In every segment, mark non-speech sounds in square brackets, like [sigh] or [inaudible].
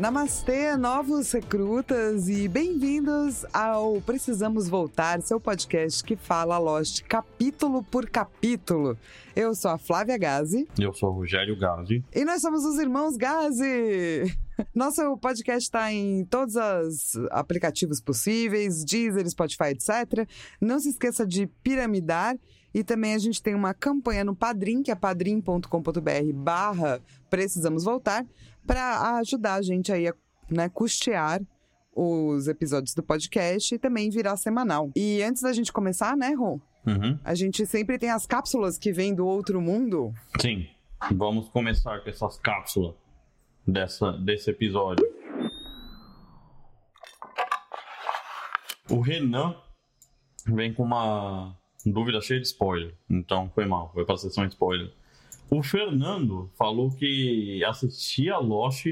Namastê, novos recrutas e bem-vindos ao Precisamos Voltar, seu podcast que fala Lost capítulo por capítulo. Eu sou a Flávia Gazi Eu sou o Rogério Gazi. e nós somos os irmãos Gazi. Nosso podcast está em todos os aplicativos possíveis, Deezer, Spotify, etc. Não se esqueça de piramidar e também a gente tem uma campanha no Padrim, que é padrim.com.br barra Precisamos Voltar, para ajudar a gente aí a né, custear os episódios do podcast e também virar semanal. E antes da gente começar, né, Ron? Uhum. A gente sempre tem as cápsulas que vêm do outro mundo. Sim. Vamos começar com essas cápsulas dessa, desse episódio. O Renan vem com uma dúvida cheia de spoiler. Então foi mal, foi pra sessão spoiler. O Fernando falou que assistia Lost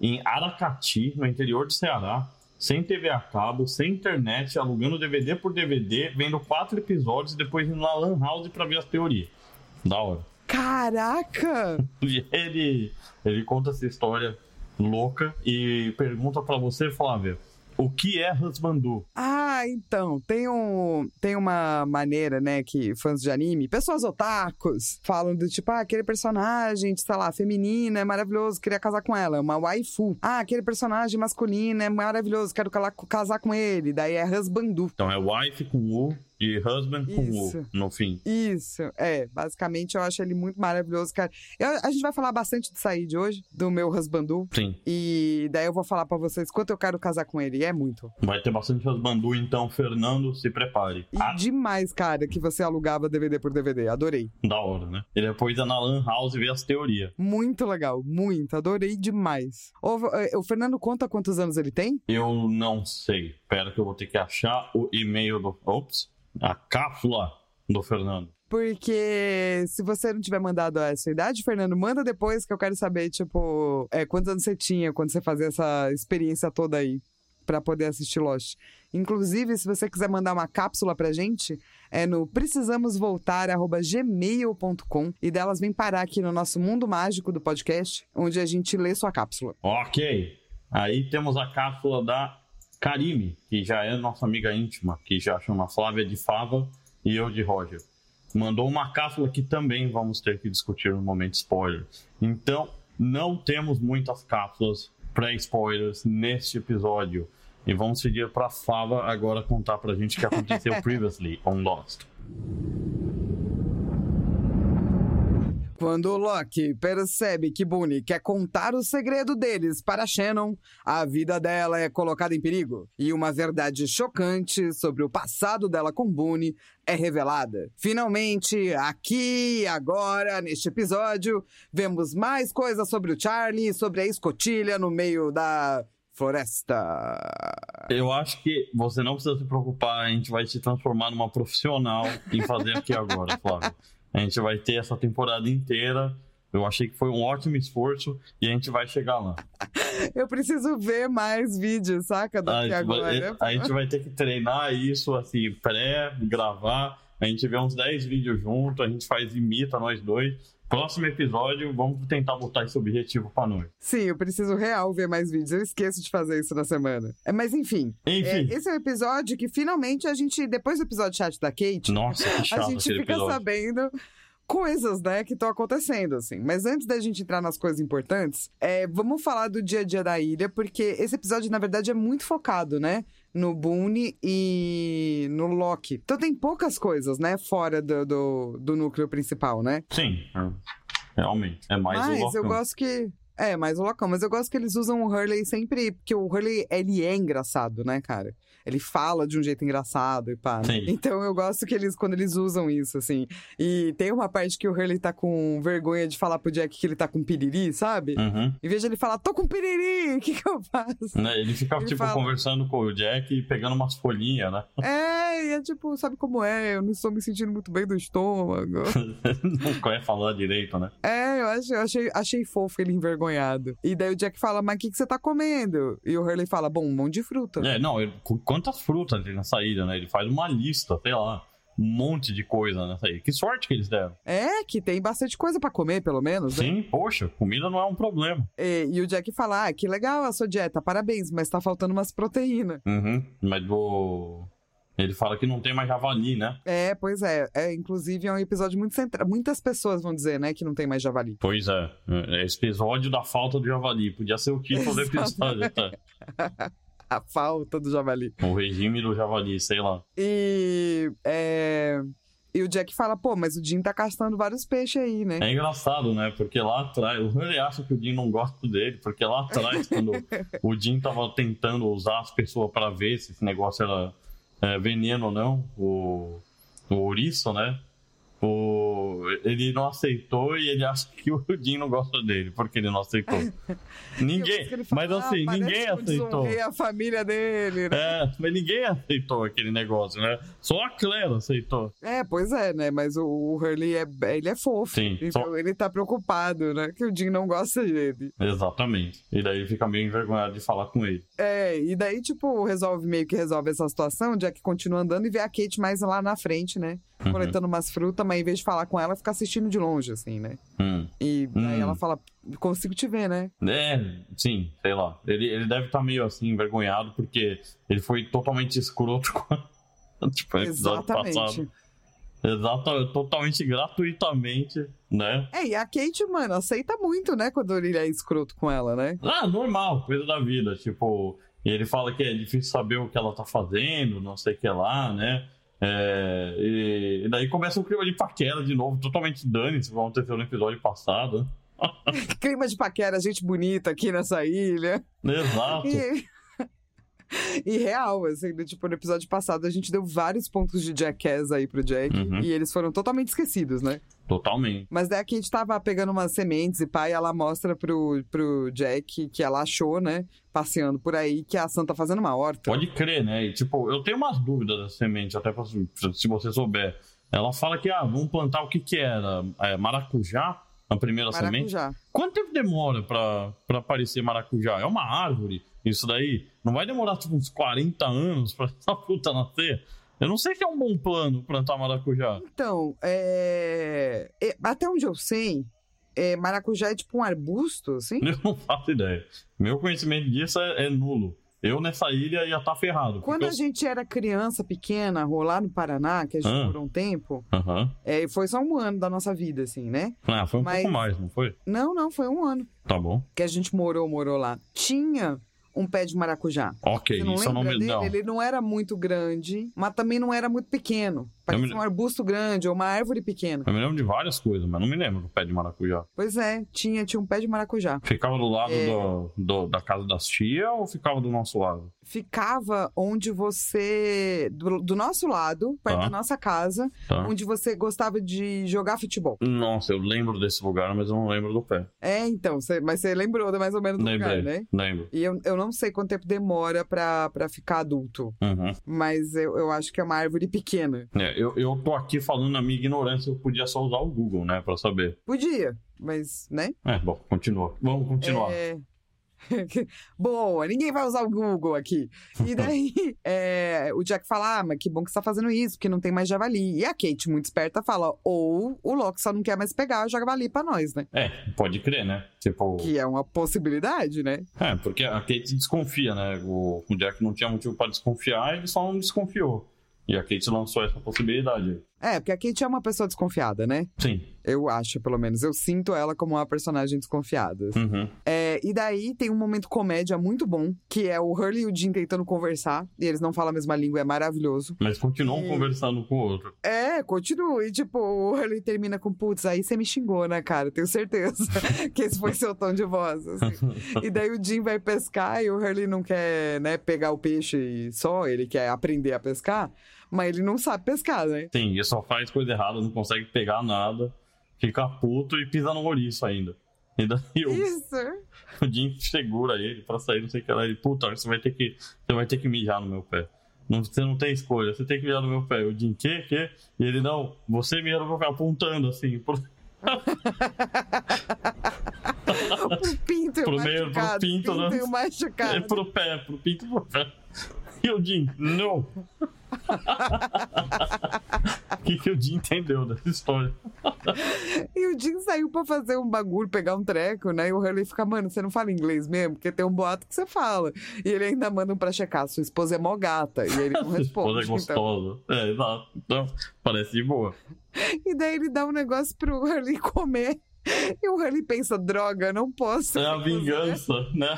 em Aracati, no interior do Ceará, sem TV a cabo, sem internet, alugando DVD por DVD, vendo quatro episódios e depois indo na Lan House pra ver as teorias. Da hora. Caraca! [laughs] Ele, ele conta essa história louca e pergunta pra você, Flávia, o que é Husbandu? Ah, então, tem, um, tem uma maneira, né, que fãs de anime, pessoas otakus, falam do tipo, ah, aquele personagem, sei lá, feminina, é maravilhoso, queria casar com ela, é uma waifu. Ah, aquele personagem masculino é maravilhoso, quero casar com ele, daí é husbandu. Então é wife com U e husband com. U no fim. Isso, é, basicamente eu acho ele muito maravilhoso, cara. Eu- a gente vai falar bastante de hoje, do meu husbandu, Sim. e daí eu vou falar pra vocês quanto eu quero casar com ele, e é muito. Vai ter bastante Husbandu, então, Fernando, se prepare. E Ah, demais, cara, que você alugava DVD por DVD, adorei. da hora, né? E depois é na Lan House ver as teorias. Muito legal, muito, adorei demais. Ô, eh, o Fernando conta quantos anos ele tem? Eu não sei. Pera que eu vou ter que achar o e-mail do... Ops. A cápsula do Fernando. Porque se você não tiver mandado a sua idade, Fernando, manda depois que eu quero saber, tipo, é, quantos anos você tinha quando você fazia essa experiência toda aí pra poder assistir Lost. Inclusive, se você quiser mandar uma cápsula pra gente, é no precisamosvoltar@gmail.com e delas vem parar aqui no nosso mundo mágico do podcast, onde a gente lê sua cápsula. Ok. Aí temos a cápsula da Karime, que já é nossa amiga íntima, que já chama Flávia de Fava e eu de Roger. Mandou uma cápsula que também vamos ter que discutir no momento spoiler. Então, não temos muitas cápsulas pré-spoilers neste episódio. E vamos seguir para Fava agora contar pra gente o que aconteceu [laughs] previously on Lost. Quando Loki percebe que Boone quer contar o segredo deles para Shannon, a vida dela é colocada em perigo e uma verdade chocante sobre o passado dela com Boone é revelada. Finalmente, aqui e agora, neste episódio, vemos mais coisas sobre o Charlie e sobre a escotilha no meio da floresta. Eu acho que você não precisa se preocupar, a gente vai te transformar numa profissional em fazer aqui agora, Flávio. [laughs] A gente vai ter essa temporada inteira. Eu achei que foi um ótimo esforço e a gente vai chegar lá. [laughs] Eu preciso ver mais vídeos, saca? A Daqui vai, agora. a gente vai ter que treinar isso, assim, pré-gravar. A gente vê uns 10 vídeos junto, a gente faz imita nós dois. Próximo episódio, vamos tentar botar esse objetivo pra nós. Sim, eu preciso real ver mais vídeos. Eu esqueço de fazer isso na semana. É, mas enfim. é, Enfim. esse é o episódio que finalmente a gente, depois do episódio chat da Kate, Nossa, que [laughs] a chato gente aquele fica episódio. sabendo coisas, né, que estão acontecendo, assim. Mas antes da gente entrar nas coisas importantes, é, vamos falar do dia a dia da ilha, porque esse episódio, na verdade, é muito focado, né? No Boone e no Loki. Então tem poucas coisas, né, fora do, do, do núcleo principal, né? Sim, é, realmente. É mais Mas o eu Locão. gosto que. É, mais o Locão, mas eu gosto que eles usam o Hurley sempre. Porque o Hurley, ele é engraçado, né, cara? Ele fala de um jeito engraçado e pá. né? Então eu gosto que eles, quando eles usam isso, assim. E tem uma parte que o Hurley tá com vergonha de falar pro Jack que ele tá com piriri, sabe? Uhum. Em vez de ele falar, tô com piriri, [laughs] o que que eu faço? Né, Ele fica, Ele tipo, fala- conversando com o Jack e pegando umas folhinhas, né? é, e é tipo, sabe como é? Eu não estou me sentindo muito bem do estômago. [laughs] Não quer falar direito, né? É, eu eu achei, achei fofo ele envergonhado. E daí o Jack fala, mas o que, que você tá comendo? E o Hurley fala, bom, um monte de fruta. É, não, ele- qu- quantas frutas tem nessa ilha, né? Ele faz uma lista, sei lá, um monte de coisa nessa ilha. Que sorte que eles deram. É, que tem bastante coisa pra comer, pelo menos, né? Sim, poxa, comida não é um problema. E, e o Jack fala, ah, que legal a sua dieta, parabéns, mas tá faltando umas proteínas. Uhum. Mas do. Ele fala que não tem mais javali, né? É, pois é. é. Inclusive, é um episódio muito central. Muitas pessoas vão dizer, né, que não tem mais javali. Pois é. É Esse episódio da falta do javali. Podia ser o título do episódio, tá? [laughs] A falta do javali. O regime do javali, sei lá. E, é, e o Jack fala, pô, mas o Jim tá caçando vários peixes aí, né? É engraçado, né? Porque lá atrás, o Hurley acha que o Jim não gosta dele, porque lá atrás, quando [laughs] o Jim tava tentando usar as pessoas pra ver se esse negócio era é, veneno ou não, o, o ouriço, né? O, ele não aceitou e ele acha que o Jim não gosta dele, porque ele não aceitou. [laughs] Ninguém, que fala, mas assim, "Ah, ninguém que aceitou. a família dele, né? É, mas ninguém aceitou aquele negócio, né? Só a Claire aceitou. É, pois é, né? Mas o, o Hurley é, ele é fofo. Sim, Então só- ele tá preocupado, né? Que o Jim não gosta dele. Exatamente. E daí ele fica meio envergonhado de falar com ele. É, e daí, tipo, resolve meio que resolve essa situação. O Jack continua andando e vê a Kate mais lá na frente, né? Uhum. Coletando umas frutas, mas em vez de falar com ela, fica assistindo de longe, assim, né? Hum. E Hum. ela fala, consigo te ver, né? É, sim, sei lá. Ele, ele deve estar meio assim, envergonhado, porque ele foi totalmente escroto [laughs] com tipo, episódio Exatamente. passado. Exato, totalmente gratuitamente, né? É, e a Kate, mano, aceita muito, né? Quando ele é escroto com ela, né? Ah, normal, coisa da vida. Tipo, ele fala que é difícil saber o que ela tá fazendo, não sei o que lá, né? É, e, e daí começa o clima de paquera de novo, totalmente dane-se, como aconteceu no episódio passado. [laughs] Clima de paquera, gente bonita aqui nessa ilha. Exato. E... [laughs] e real, assim, né? tipo, no episódio passado a gente deu vários pontos de Jackass aí pro Jack. Uhum. E eles foram totalmente esquecidos, né? Totalmente. Mas daí a Kate tava pegando umas sementes e pai, ela mostra pro, pro Jack que ela achou, né? Passeando por aí, que a Santa tá fazendo uma horta. Pode crer, né? E, tipo, eu tenho umas dúvidas da semente, até pra, se você souber. Ela fala que, ah, vamos plantar o que que era? É, maracujá? A primeira semente? Maracujá. Quanto tempo demora pra, pra aparecer maracujá? É uma árvore, isso daí? Não vai demorar, tipo, uns 40 anos pra essa fruta nascer? Eu não sei se é um bom plano plantar maracujá. Então, é... é, Até onde eu sei, é, maracujá é tipo um arbusto, assim? [laughs] Eu não faço ideia. Meu conhecimento disso é, é nulo. Eu nessa ilha ia estar ferrado. porque Quando eu- a gente era criança pequena, rolar no Paraná, que a gente Ah. morou um tempo, é, foi só um ano da nossa vida, assim, né? Ah, foi um Mas- pouco mais, não foi? Não, não, foi um ano Tá bom. que a gente morou, morou lá. Tinha um pé de maracujá. Ok, Você não isso eu não me. dele? Não. Ele não era muito grande, mas também não era muito pequeno. Parecia me- um arbusto grande ou uma árvore pequena. Eu me lembro de várias coisas, mas não me lembro do pé de maracujá. Pois é, tinha, tinha um pé de maracujá. Ficava do lado É. do, do- da casa das tia ou ficava do nosso lado? Ficava onde você. Do, do nosso lado, perto Tá. da nossa casa, Tá? onde você gostava de jogar futebol. Nossa, eu lembro desse lugar, mas eu não lembro do pé. É, então, você- mas você lembrou mais ou menos do Lembrei, lugar, né? lembro. E eu, eu não sei quanto tempo demora pra, pra ficar adulto, Uhum. mas eu, eu acho que é uma árvore pequena. É, eu, eu tô aqui falando na minha ignorância, eu podia só usar o Google, né, pra saber. Podia, mas, né? É, bom, continua. Vamos continuar. É... [laughs] Boa, ninguém vai usar o Google aqui. E [laughs] daí, é, o Jack fala: Ah, mas que bom que você tá fazendo isso, porque não tem mais javali. E a Kate, muito esperta, fala: Ou o Loki só não quer mais pegar o javali pra nós, né? É, pode crer, né? Tipo. Que é uma possibilidade, né? É, porque a Kate desconfia, né? O, o Jack não tinha motivo pra desconfiar, ele só não desconfiou. E a Kate lançou essa possibilidade. É, porque a Kate é uma pessoa desconfiada, né? Sim. Eu acho, pelo menos. Eu sinto ela como uma personagem desconfiada. Uhum. É, e daí tem um momento comédia muito bom, que é o Hurley e o Jim tentando conversar. E eles não falam a mesma língua, é maravilhoso. Mas continuam E- conversando com o outro. É, continua. E tipo, o Hurley termina com, putz, aí você me xingou, né, cara? Tenho certeza [laughs] que esse foi seu tom de voz, assim. [laughs] E daí o Jim vai pescar e o Hurley não quer, né, pegar o peixe só, ele quer aprender a pescar, mas ele não sabe pescar, né? Sim, ele só faz coisa errada, não consegue pegar nada, fica puto e pisa no ouriço ainda. [laughs] E daí o, Isso. [laughs] o Jim segura ele pra sair, não sei o que lá. Ele, puta, você vai ter que, você vai ter que mijar no meu pé. Não, você não tem escolha, você tem que mijar no meu pé. O Jim, que, que? E ele, não, você mija no meu pé, apontando assim. Pro... [laughs] pro pinto e Pro meio, pro machucado. pinto, né? machucado. É pro pé, pro pinto pro pé. E o Jim, não. O [laughs] que, que o Jim entendeu dessa história? E o Jim saiu pra fazer um bagulho, pegar um treco, né? E o Hurley fica, mano, você não fala inglês mesmo? Porque tem um boato que você fala. E ele ainda manda um pra checar, sua esposa é mó gata. E ele [laughs] não Sua esposa responde. é então. gostosa. É, exato. Então, parece de boa. E daí ele dá um negócio pro Hurley comer. E o Hurley pensa, droga, não posso. É a vingança, né?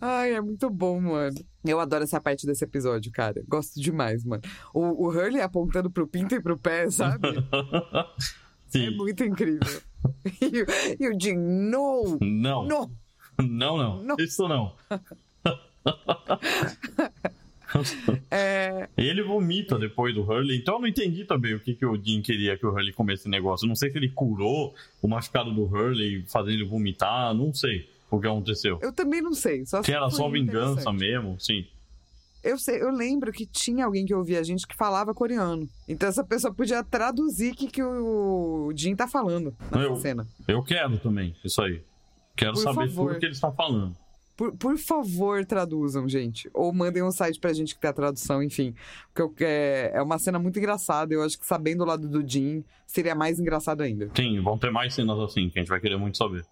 Ai, é muito bom, mano. Eu adoro essa parte desse episódio, cara. Gosto demais, mano. O, o Hurley apontando pro pinto e pro pé, sabe? [laughs] É Sim. muito incrível. [laughs] E, o- e o Jim, no! Não. No! Não, não. Não. Isso não. [laughs] É, Ele vomita depois do Hurley, então eu não entendi também o que, que o Jim queria que o Hurley comesse esse negócio. Eu não sei se ele curou o machucado do Hurley, fazendo ele vomitar, não sei o que aconteceu. eu também não sei. Só sei era que só vingança mesmo, sim. Eu, sei, eu lembro que tinha alguém que ouvia a gente que falava coreano. Então essa pessoa podia traduzir o que, que o Jim tá falando nessa Eu- cena. Eu quero também, isso aí. Quero Por saber favor. tudo que eles estão falando. Por, por favor, traduzam, gente. Ou mandem um site pra gente que tem a tradução, enfim. Porque eu- é, é uma cena muito engraçada. Eu acho que sabendo o lado do Jim, seria mais engraçado ainda. Sim, vão ter mais cenas assim, que a gente vai querer muito saber.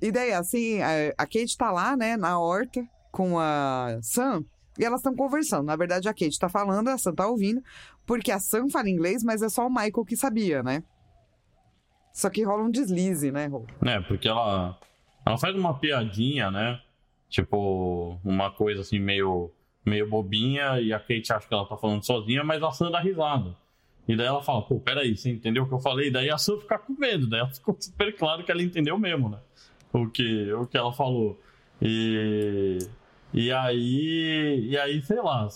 E daí, assim, a, Kate tá lá, né, na horta, com a Sam. E elas estão conversando. Na verdade, a Kate tá falando, a Sam tá ouvindo. Porque a Sam fala inglês, mas é só o Michael que sabia, né? Só que rola um deslize, né, Rô? É, porque ela, ela faz uma piadinha, né? Tipo, uma coisa assim meio, meio bobinha e a Kate acha que ela tá falando sozinha, mas a Sam dá risada. E daí ela fala, pô, peraí, você entendeu o que eu falei? Daí a Sam fica com medo, ela ficou super claro que ela entendeu mesmo, né? O que, o que ela falou. E, e aí, e aí, sei lá,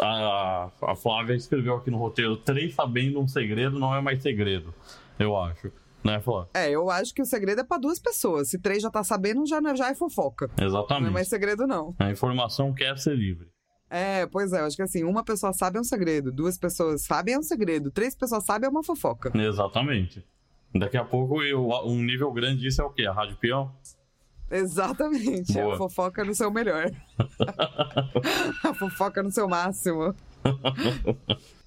a, a Flávia escreveu aqui no roteiro, três sabendo um segredo não é mais segredo, eu acho. Né, Flávia? É, eu acho que o segredo é pra duas pessoas. Se três já tá sabendo, já, já é fofoca. Não é Exatamente. mais segredo, não. A informação quer ser livre. É, pois é, eu acho que assim, uma pessoa sabe é um segredo, duas pessoas sabem é um segredo, três pessoas sabem é uma fofoca. Exatamente. Daqui a pouco eu, um nível grande disso é o quê? A Rádio Peão? Exatamente. Boa. A fofoca no seu melhor. [laughs] a fofoca no seu máximo.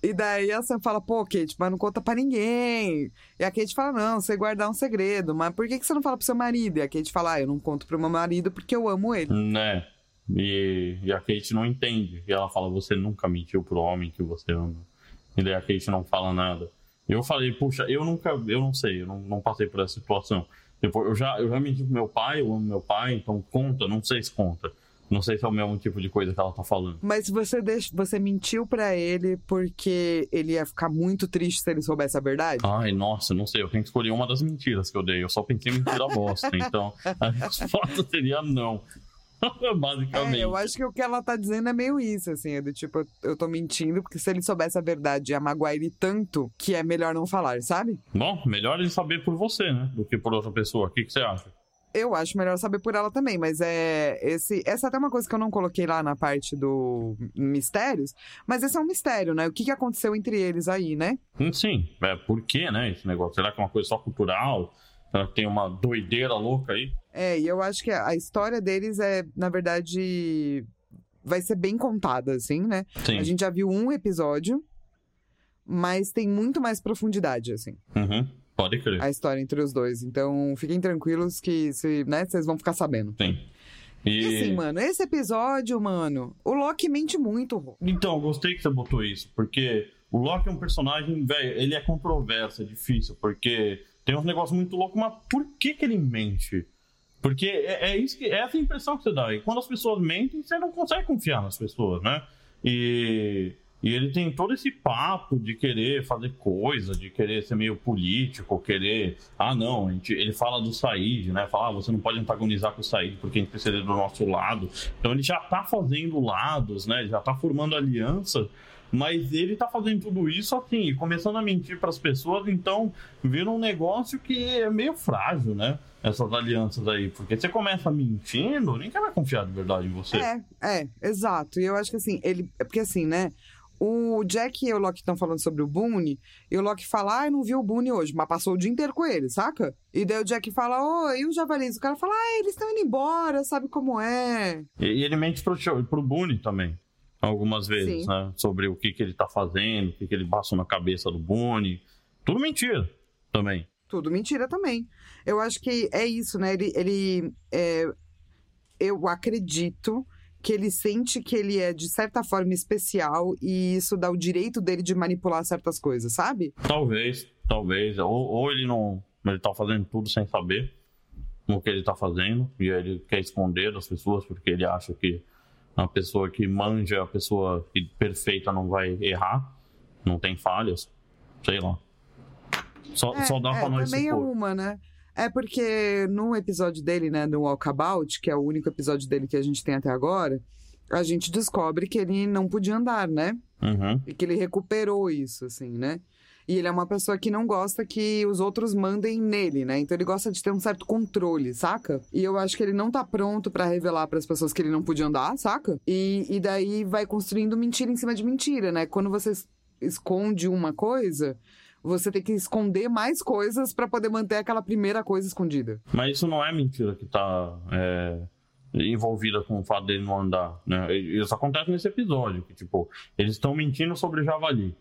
E daí a Sam fala, pô, Kate, mas não conta pra ninguém. E a Kate fala, não, você guardar um segredo, mas por que, que você não fala pro seu marido? E a Kate fala, ah, eu não conto pro meu marido porque eu amo ele. Né? E, e a Kate não entende. E ela fala: Você nunca mentiu pro homem que você ama. E daí a Kate não fala nada. Eu falei: Puxa, eu nunca, eu não sei, eu não, não passei por essa situação. Tipo, eu já, eu já menti pro meu pai, eu amo meu pai, então conta, não sei se conta. Não sei se é o mesmo tipo de coisa que ela tá falando. Mas você, deixa, você mentiu pra ele porque ele ia ficar muito triste se ele soubesse a verdade? Ai, nossa, não sei, eu tenho que escolher uma das mentiras que eu dei. Eu só pensei em mentira bosta. Então, [laughs] a resposta seria não. [laughs] Basicamente. É, eu acho que o que ela tá dizendo é meio isso, assim, é do tipo, eu, eu tô mentindo, porque se ele soubesse a verdade ia magoar ele tanto que é melhor não falar, sabe? Bom, melhor ele saber por você, né? Do que por outra pessoa. O que, que você acha? Eu acho melhor saber por ela também, mas é esse essa é até uma coisa que eu não coloquei lá na parte do mistérios, mas esse é um mistério, né? O que, que aconteceu entre eles aí, né? Hum, Sim, é por que, né? Esse negócio. Será que é uma coisa só cultural? Será que tem uma doideira louca aí? É, e eu acho que a história deles é, na verdade, vai ser bem contada, assim, né? Sim. A gente já viu um episódio, mas tem muito mais profundidade, assim. Uhum. Pode crer. a história entre os dois. Então, fiquem tranquilos que se, né, vocês vão ficar sabendo. Sim. E E... assim, mano, esse episódio, mano, o Loki mente muito. Então, gostei que você botou isso, porque o Loki é um personagem, velho, ele é controverso, é difícil, porque tem uns negócios muito loucos, mas por que que ele mente? Porque é, é isso que, é essa impressão que você dá. E quando as pessoas mentem, você não consegue confiar nas pessoas, né? E, e ele tem todo esse papo de querer fazer coisa, de querer ser meio político, querer. Ah, não, a gente, ele fala do Said, né? Fala, ah, você não pode antagonizar com o Said porque a gente precisa do nosso lado. Então ele já tá fazendo lados, né? Ele já tá formando aliança. Mas ele tá fazendo tudo isso assim, e começando a mentir para as pessoas, então vira um negócio que é meio frágil, né? Essas alianças aí. Porque você começa mentindo, ninguém vai confiar de verdade em você. É, é, exato. E eu acho que assim, ele. É porque assim, né? o Jack e o Loki estão falando sobre o Boone, e o Loki fala, ah, eu não vi o Boone hoje, mas passou o dia inteiro com ele, saca? E daí o Jack fala, ô, e os javalis? O cara fala, ah, eles estão indo embora, sabe como é? E, ele mente pro, pro Boone também. Algumas vezes, Sim. né? Sobre o que, que ele tá fazendo, o que, que ele passou na cabeça do Boone. Tudo mentira também. Tudo mentira também. Eu acho que é isso, né? Ele. ele é, eu acredito que ele sente que ele é, de certa forma, especial e isso dá o direito dele de manipular certas coisas, sabe? Talvez, talvez. Ou, ou ele não. Ele tá fazendo tudo sem saber o que ele tá fazendo. E aí ele quer esconder das pessoas porque ele acha que a pessoa que manja, a pessoa perfeita não vai errar. Não tem falhas. Sei lá. Só, É, só dá é, pra nós também é supor. uma, né? É porque no episódio dele, né, no Walkabout, que é o único episódio dele que a gente tem até agora, a gente descobre que ele não podia andar, né? Uhum. E que ele recuperou isso, assim, né? E ele é uma pessoa que não gosta que os outros mandem nele, né? Então ele gosta de ter um certo controle, saca? E eu acho que ele não tá pronto pra revelar pras pessoas que ele não podia andar, saca? E, e daí vai construindo mentira em cima de mentira, né? Quando você es- esconde uma coisa, você tem que esconder mais coisas pra poder manter aquela primeira coisa escondida. Mas isso não é mentira que tá é, envolvida com o fato dele não andar, né? Isso acontece nesse episódio, que tipo, eles estão mentindo sobre Javali.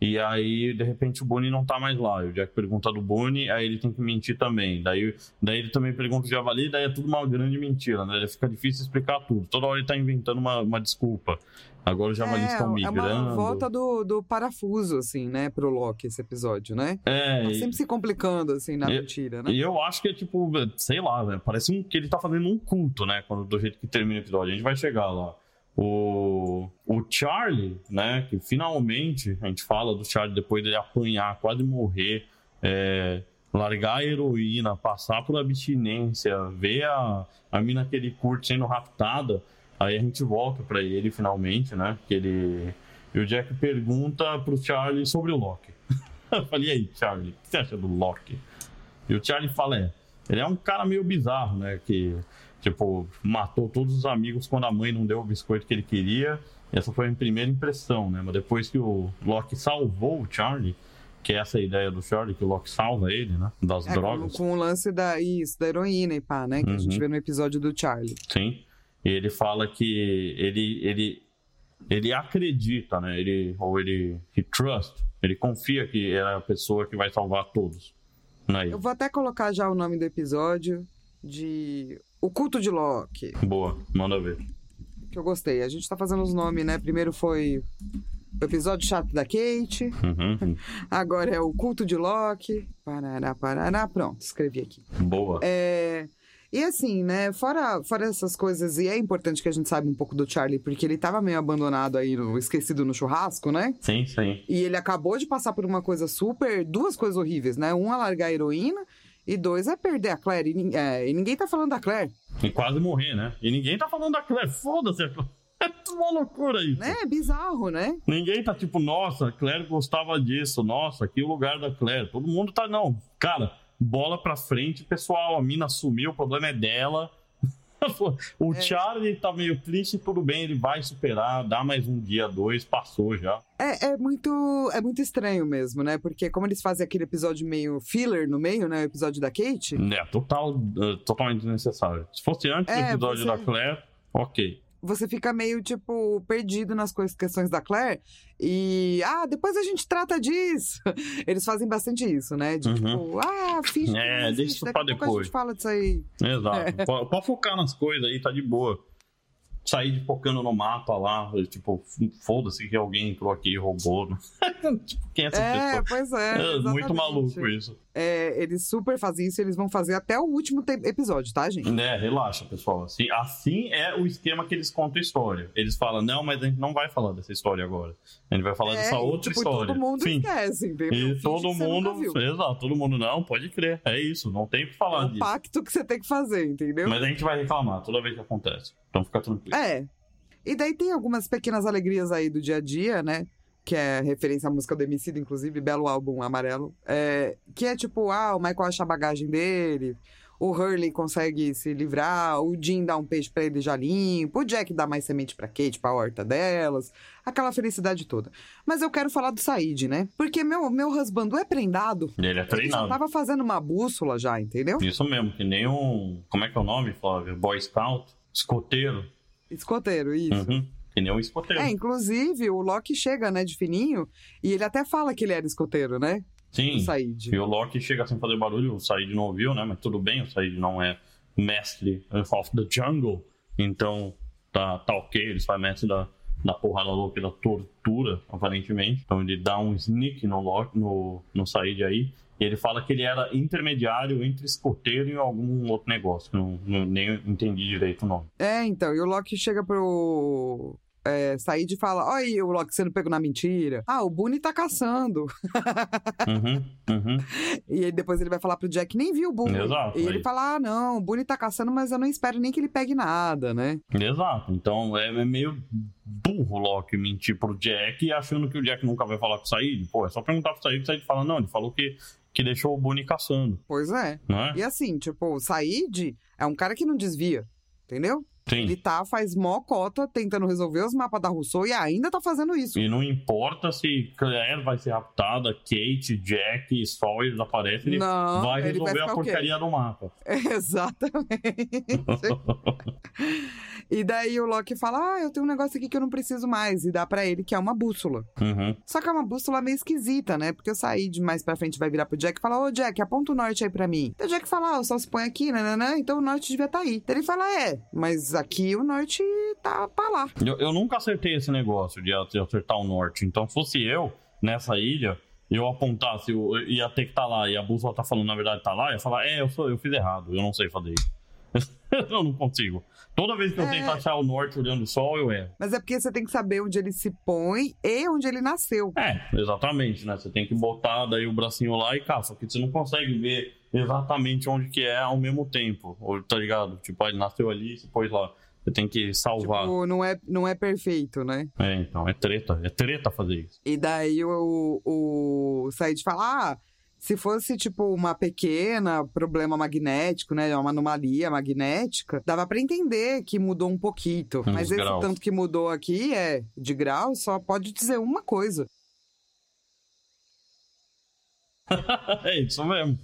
E aí, de repente, o Boone não tá mais lá. E o Jack pergunta do Boone, aí ele tem que mentir também. Daí, daí ele também pergunta do Javali, daí é tudo uma grande mentira, né? Fica difícil explicar tudo. Toda hora ele tá inventando uma, uma desculpa. Agora os Javalis estão é migrando. uma volta do, do parafuso, assim, né? Pro Loki, esse episódio, né? É, Tá e- sempre se complicando, assim, na E- mentira, né? E eu acho que é tipo, sei lá, velho, parece um, que ele tá fazendo um culto, né? Quando, do jeito que termina o episódio. A gente vai chegar lá. O, o Charlie, né? Que finalmente a gente fala do Charlie depois dele apanhar, quase morrer, é, largar a heroína, passar por abstinência, ver a, a mina que ele curte sendo raptada. Aí a gente volta pra ele finalmente, né? Que ele. E o Jack pergunta pro Charlie sobre o Loki. [laughs] Eu falei, e aí, Charlie, o que você acha do Loki? E o Charlie fala, é, ele é um cara meio bizarro, né? Que, tipo, matou todos os amigos quando a mãe não deu o biscoito que ele queria. Essa foi a primeira impressão, né? Mas depois que o Loki salvou o Charlie, que é essa ideia do Charlie, que o Loki salva ele, né? Das É, com, drogas. com o lance da, isso, da heroína e pá, né? Que a gente Uhum. vê no episódio do Charlie. Sim. E ele fala que ele, ele, ele acredita, né? Ele, ou ele he trust, ele confia que é a pessoa que vai salvar todos. Né? Eu vou até colocar já o nome do episódio de O Culto de Loki, Boa, manda ver. que eu gostei. A gente tá fazendo os nomes, né? Primeiro foi o episódio chato da Kate, Uhum. [laughs] agora é o Culto de Loki. Parará, parará, pronto, escrevi aqui. Boa. É, E assim, né, fora, fora essas coisas, e é importante que a gente saiba um pouco do Charlie, porque ele tava meio abandonado aí, no- esquecido no churrasco, né? Sim, sim. E ele acabou de passar por uma coisa super. duas coisas horríveis, né? Um largar a heroína, e dois é perder a Claire. E, é, e ninguém tá falando da Claire, E quase morrer, né? E ninguém tá falando da Claire. Foda-se. a Claire. [laughs] É tudo uma loucura isso. né? É bizarro, né? Ninguém tá tipo, nossa, a Claire gostava disso. Nossa, aqui é o lugar da Claire. Todo mundo tá, não. Cara, bola pra frente, pessoal. A mina sumiu, o problema é dela. [laughs] o É. Charlie tá meio triste, tudo bem, ele vai superar, dá mais um dia, dois, passou já. É, é muito é muito estranho mesmo, né? Porque como eles fazem aquele episódio meio filler no meio, né? O episódio da Kate. É, total, eh, totalmente desnecessário. Se fosse antes do É, episódio você- da Claire, ok. Você fica meio, tipo, perdido nas coisas, questões da Claire. E, ah, depois a gente trata disso. [laughs] Eles fazem bastante isso, né? De, Uhum. tipo, ah, finge É, deixa isso pra pouco a depois. gente fala disso aí. Exato. Pode, pode focar nas coisas aí, tá de boa. Sair de focando no mapa lá, tipo, foda-se que alguém entrou aqui e roubou. [laughs] tipo, quem é essa É, pessoa? pois é. É muito maluco isso. É, eles super fazem isso e eles vão fazer até o último episódio, tá, gente? É, relaxa, pessoal. Assim, assim é o esquema que eles contam a história. Eles falam, não, mas a gente não vai falar dessa história agora. A gente vai falar dessa É, e, outra tipo, história. todo mundo Sim. esquece, entendeu? E todo mundo. Exato, todo mundo não, pode crer. É isso, não tem o que É falar um disso. pacto que você tem que fazer, entendeu? Mas a gente vai reclamar toda vez que acontece. Então fica tranquilo. É. E daí tem algumas pequenas alegrias aí do dia a dia, né? Que é referência à música do Emicida, inclusive, belo álbum amarelo. É, que é tipo, ah, o Michael acha a bagagem dele. o Hurley consegue se livrar, o Jim dá um peixe pra ele já limpo, o Jack dá mais semente pra Kate, pra horta delas, aquela felicidade toda. Mas eu quero falar do Said, né? Porque meu, meu husband é prendado. Ele é Ele treinado. tava fazendo uma bússola já, entendeu? Isso mesmo, que nem um. Como é que é o nome, Flávio? Boy Scout? Escoteiro. Escoteiro, isso. Uhum. Que nem um escoteiro. É, inclusive, o Loki chega, né, de fininho, e ele até fala que ele era escoteiro, né? O Sim. Said. E o Loki chega sem fazer barulho, o Said não ouviu, né? Mas tudo bem, o Said não é mestre of the jungle. Então, tá, tá ok, ele sai mestre da, da porrada louca e da tortura, aparentemente. Então ele dá um sneak no, Loki, no, no Said aí. E ele fala que ele era intermediário entre escoteiro e algum outro negócio. Não, não- nem entendi direito o nome. É, então, e o Loki chega pro é, Said e fala: Olha aí, o Loki sendo pego na mentira. Ah, o Boone tá caçando. Uhum, uhum. [laughs] E aí depois ele vai falar pro Jack: Nem viu o Boone. Exato, E ele aí. fala: Ah, não, o Boone tá caçando, mas eu não espero nem que ele pegue nada, né? Exato. Então é é meio burro o Loki mentir pro Jack achando que o Jack nunca vai falar com o Said. Pô, é só perguntar pro Said o Said fala, não, ele falou que, que deixou o Boone caçando, Pois é. não é? E assim, tipo, o Said é um cara que não desvia, entendeu? Sim. Ele tá, faz mó cota tentando resolver os mapas da Rousseau e ainda tá fazendo isso. E não importa se Claire vai ser raptada, Kate, Jack, Sawyer aparecem, ele Não, vai ele vai resolver a porcaria do mapa. [laughs] Exatamente. e daí o Loki fala: Ah, eu tenho um negócio aqui que eu não preciso mais. E dá pra ele que é uma bússola. Uhum. Só que é uma bússola meio esquisita, né? Porque eu saí de mais pra frente vai virar pro Jack e falar: Ô Jack, aponta o norte aí pra mim. Daí o Jack fala: Ah, o sol se põe aqui, nananã, então o norte devia estar aí. Daí ele fala: É, mas aqui o norte tá pra lá. Eu, eu nunca acertei esse negócio de acertar o norte. Então, se fosse eu, nessa ilha, eu apontasse, eu ia ter que estar lá, e a bússola tá falando, na verdade, tá lá, eu ia falar, é, eu, sou, eu fiz errado, eu não sei fazer isso. [laughs] eu não consigo. Toda vez que eu É. tento achar o norte olhando o sol, eu erro. Mas é porque você tem que saber onde ele se põe e onde ele nasceu. É, exatamente, né? Você tem que botar daí o bracinho lá e cá, só que você não consegue ver exatamente onde que é ao mesmo tempo, ou, tá ligado? Tipo, ah, ele nasceu ali e se pôs lá. Você tem que salvar. Tipo, não é, não é perfeito, né? É, então, é treta, é treta fazer isso. E daí o, o Said fala: ah, se fosse tipo uma pequena problema magnético, né? Uma anomalia magnética, dava pra entender que mudou um pouquinho. Uns Mas esse graus. tanto que mudou aqui é de grau, só pode dizer uma coisa. [laughs] é isso mesmo.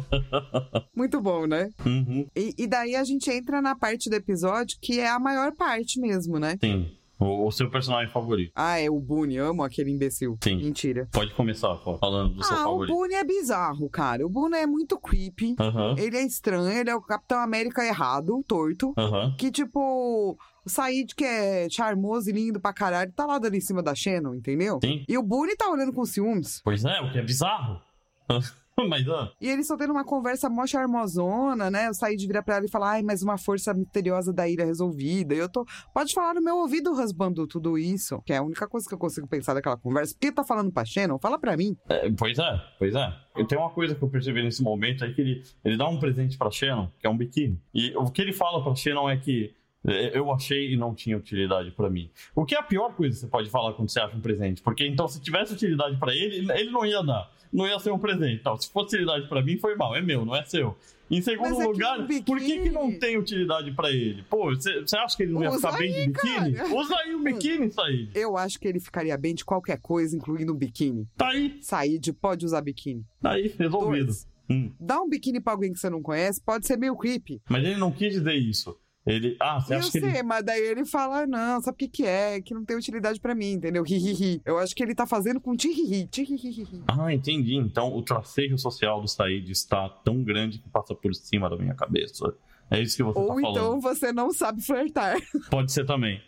[laughs] Muito bom, né? Uhum. E, e daí a gente entra na parte do episódio que é a maior parte mesmo, né? Sim. O, seu personagem favorito. Ah, é o Boone, amo aquele imbecil. Sim. Mentira. Pode começar, falando do seu Ah, o favorito. Boone é bizarro, cara. O Boone é muito creepy. Aham, Ele é estranho, ele é o Capitão América errado, torto. aham. Que, tipo, o Said, que é charmoso e lindo pra caralho, tá lá dando em cima da Shannon, entendeu? Sim. E o Boone tá olhando com ciúmes. Pois é, o que é bizarro. [laughs] [laughs] Mas, ah, E eles estão tendo uma conversa mó charmosona, né? O Said vira pra ela e fala, ai, mas uma força misteriosa da ilha resolvida. E eu tô... Pode falar no meu ouvido, rasbando tudo isso. Que é a única coisa que eu consigo pensar daquela conversa. Por que tá falando pra Shannon? Fala pra mim. é, pois é, pois é. E tem uma coisa que eu percebi nesse momento é que ele, ele dá um presente pra Shannon, que é um biquíni. E o que ele fala pra Shannon é que é, eu achei e não tinha utilidade pra mim. O que é a pior coisa que você pode falar quando você acha um presente? Porque então, se tivesse utilidade pra ele, ele não ia dar. Não ia ser um presente. Então, se fosse utilidade pra mim, foi mal. É meu, não é seu. Em segundo é lugar, por que, que não tem utilidade pra ele? Pô, você acha que ele não ia Usa ficar bem de aí, biquíni? cara. Usa aí o biquíni, Said. Eu acho que ele ficaria bem de qualquer coisa, incluindo um biquíni. Tá aí, Said pode usar biquíni. tá aí, resolvido. Dois. Hum. Dá um biquíni pra alguém que você não conhece, pode ser meio creepy. Mas ele não quis dizer isso. Ele. Ah, você Eu acha que sei, ele. mas daí ele fala, "Ah, não, sabe o que que é? Que não tem utilidade pra mim, entendeu? Hihihi. Eu acho que ele tá fazendo com tihihi, tihihihi. Ah, entendi. Então o tracejo social do Said está tão grande que passa por cima da minha cabeça. É isso que você Ou tá falando. então você não sabe flertar. [laughs] Pode ser também.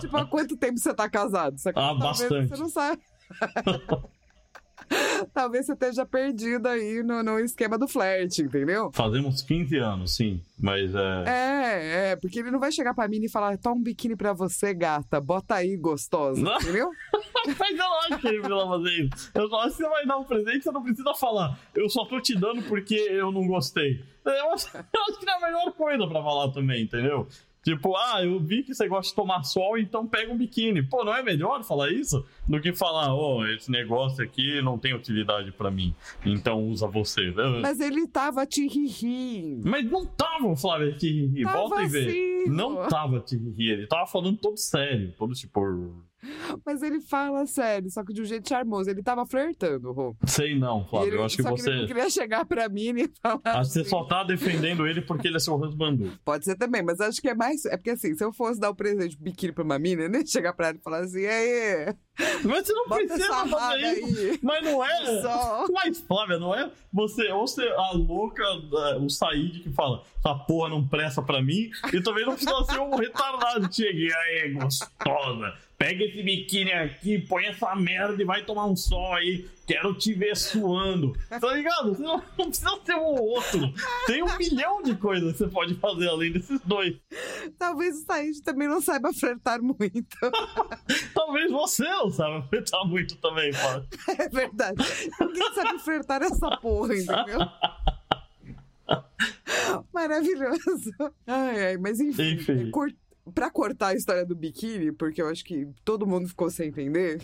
tipo, há quanto tempo você tá casado? Você, Ah, talvez bastante. Você não sabe. [laughs] [laughs] Talvez você esteja perdido aí no, no esquema do flerte, entendeu? Fazemos 15 anos, sim. Mas é. É, é, porque ele não vai chegar pra mim e falar, toma um biquíni pra você, gata, bota aí, gostosa, Não. entendeu? [laughs] Mas eu não acho que ele precisa fazer isso. Eu só acho que você vai dar um presente, você não precisa falar. Eu só tô te dando porque eu não gostei. Eu acho, [laughs] eu acho que é a melhor coisa pra falar também, entendeu? Tipo, ah, eu vi que você gosta de tomar sol, então pega um biquíni. Pô, não é melhor falar isso do que falar, ó, oh, esse negócio aqui não tem utilidade para mim, então usa você. Mas ele tava tiriri. Mas não tava, Flávio, tiriri. Volta e vê. Sim, não tava tiriri, ele tava falando todo sério, todo tipo. Mas ele fala sério, só que de um jeito charmoso. Ele tava flertando, Rô. Sei não, Flávio. Ele, eu acho que você. Que ele queria chegar pra mim e falar. Acho que assim. você só tá defendendo ele porque ele é seu husband. Pode ser também, mas acho que é mais. É porque assim, se eu fosse dar o um presente de biquíni pra uma mina, ia chegar pra ela e falar assim, aí. Mas você não Bota precisa fazer isso. aí. Mas não é. Só. Mas, Flávia, não é você ou você a louca, o Said que fala, essa porra não presta pra mim, e também não precisa ser um retardado que chegue e aí, gostosa. Pega esse biquíni aqui, põe essa merda e vai tomar um sol aí. Quero te ver suando. Tá ligado? Você não, não precisa ser um ou outro. Tem um milhão de coisas que você pode fazer além desses dois. Talvez o Said também não saiba flertar muito. [laughs] Talvez você não saiba flertar muito também, Flávia. [laughs] É verdade. Ninguém sabe flertar nessa porra, entendeu? [laughs] Maravilhoso. Ai, ai, mas enfim, Enfim. Pra cortar a história do biquíni, porque eu acho que todo mundo ficou sem entender.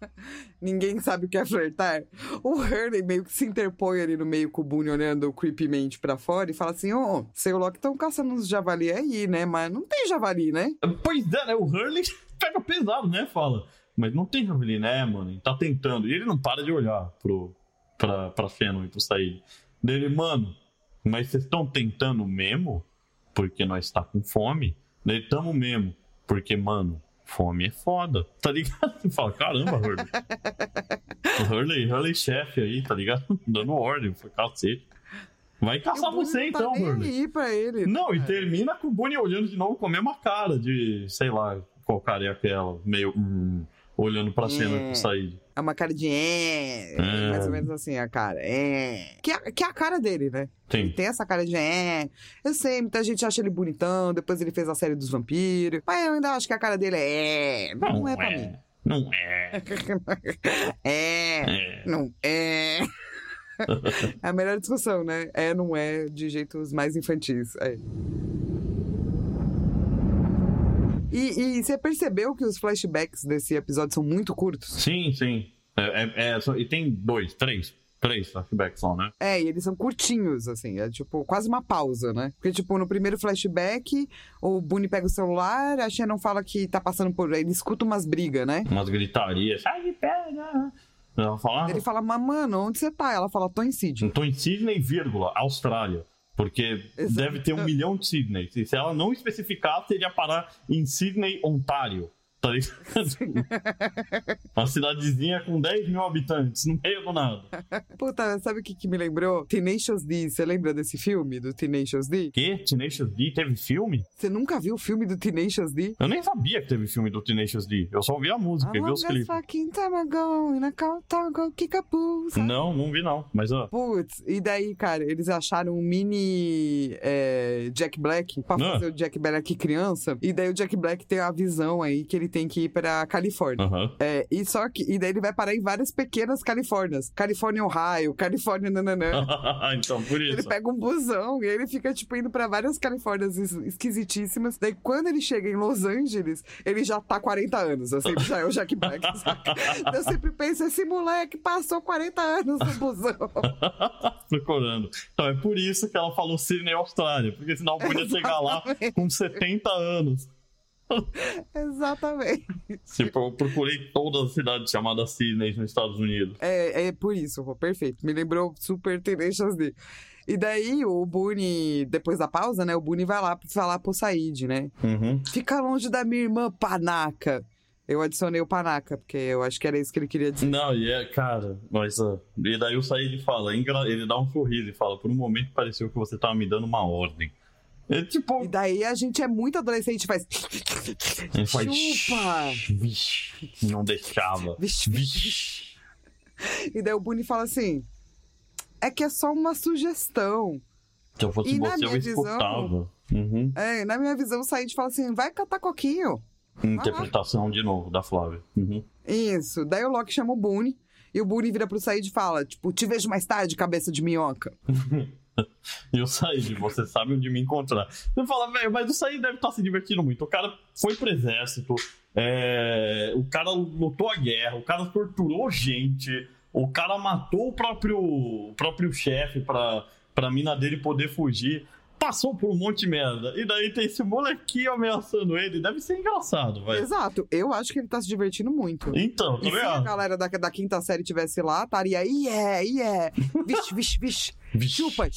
[laughs] Ninguém sabe o que é flertar. O Hurley meio que se interpõe ali no meio com o Boone olhando creepymente pra fora e fala assim: Ô, seu Loki estão caçando uns javali aí, né? Mas não tem javali, né? Pois é, né? O Hurley [laughs] pega pesado, né? Fala. Mas não tem Javelin, né, mano? Ele tá tentando. E ele não para de olhar pro, pra, pra Fennon e pro. Dele, mano, mas vocês estão tentando mesmo? Porque nós tá com fome? Daí tamo mesmo. Porque, mano, fome é foda. Tá ligado? Você fala, caramba, Hurley. [laughs] Hurley, Hurley chefe aí, tá ligado? [laughs] Dando ordem, foi cacete. Vai E caçar você não então, tá Hurley. aí pra ele. Não, e né? termina com o Bonnie olhando de novo com a mesma cara de, sei lá, qual cara é aquela, meio hum, olhando pra cena É. Said. É uma cara de é, É. mais ou menos assim a cara. É. Que é, que é a cara dele, né? Ele Sim. tem essa cara de é. Eu sei, muita gente acha ele bonitão, depois ele fez a série dos vampiros. Mas eu ainda acho que a cara dele é. Não, é pra mim. Não é. [laughs] É. É. Não é. [laughs] É a melhor discussão, né? É, não é, de jeitos mais infantis. É. E, e você percebeu que os flashbacks desse episódio são muito curtos? Sim, sim. É, é- é e tem dois, três. Três flashbacks só, né? É, e eles são curtinhos, assim. É tipo quase uma pausa, né? Porque, tipo, no primeiro flashback, o Boone pega o celular, a Shannon fala que tá passando por. Ele escuta umas brigas, né? Umas gritarias. Sai de pega! Ela fala, Ele fala, mas, mano, onde você tá? Ela fala, tô em Sydney. tô em Sydney, vírgula, Austrália. Porque Exato. deve ter um milhão de Sydney. Se se ela não especificar, teria parar em Sydney, Ontário. Tá ligado? [laughs] Uma cidadezinha com 10 mil habitantes, no meio do nada. Puta, sabe o que, que me lembrou? Tenacious D. Você lembra desse filme, do Tenacious D? Que? Tenacious D teve filme? Você nunca viu o filme do Tenacious D? Eu nem sabia que teve filme do Tenacious D. Eu só ouvi a música e vi os clipes. fucking time ago, in a cow tango, kickapoo, sabe? Não, não vi não. Mas ó. Putz, e daí, cara, eles acharam um mini é, Jack Black pra Ah. fazer o Jack Black criança. E daí o Jack Black tem a visão aí que ele tem que ir pra Califórnia. Aham. É, e só que. E daí ele vai parar em várias pequenas Califórnias. Califórnia, Ohio, Califórnia, nananã. [laughs] então, por Ele isso. pega um busão e ele fica, tipo, indo pra várias Califórnias es- esquisitíssimas. Daí, quando ele chega em Los Angeles, ele já tá 40 anos, assim, ele já é o Jack Black, [laughs] saca? Eu sempre penso, esse moleque passou 40 anos no busão. [laughs] Procurando. Então é por isso que ela falou Sydney Austrália. Porque senão podia chegar lá com 70 anos. Exatamente. Tipo, eu procurei todas as cidades chamadas Sydney nos Estados Unidos. É, é por isso, perfeito. Me lembrou super Tenacious D. E daí, o Boone, depois da pausa, né? O Boone vai lá falar pro Said, né? Uhum. Fica longe da minha irmã, panaca. Eu adicionei o panaca, porque eu acho que era isso que ele queria dizer. Não, e é, cara, mas. ó, e daí o Said fala, é ele dá um sorriso e fala: por um momento pareceu que você tava me dando uma ordem. É tipo. E daí a gente é muito adolescente, faz. Ele faz. Chupa! Vixe, não deixava. Vixe, vixe. E daí o Boone fala assim: é que é só uma sugestão. Se eu fosse E na você, eu minha visão- escutava. Uhum. É, na minha visão, o Said fala assim: vai catar coquinho. Interpretação de novo da Flávia. Uhum. Isso. Daí o Loki chama o Boone. E o Boone vira pro Said e fala: tipo, te vejo mais tarde, cabeça de minhoca. [laughs] [laughs] E o Said, você sabe onde me encontrar. Você fala, velho, mas o Said deve estar se divertindo muito. O cara foi pro exército, é, o cara lutou a guerra, o cara torturou gente, o cara matou o próprio, o próprio chefe pra, pra mina dele poder fugir. Passou por um monte de merda. E daí tem esse molequinho ameaçando ele. Deve ser engraçado, vai. Exato. Eu acho que ele tá se divertindo muito. Então, tá E se a galera da, da quinta série tivesse lá, estaria, yeah, yeah, vixe, vixe, vixe, chupa,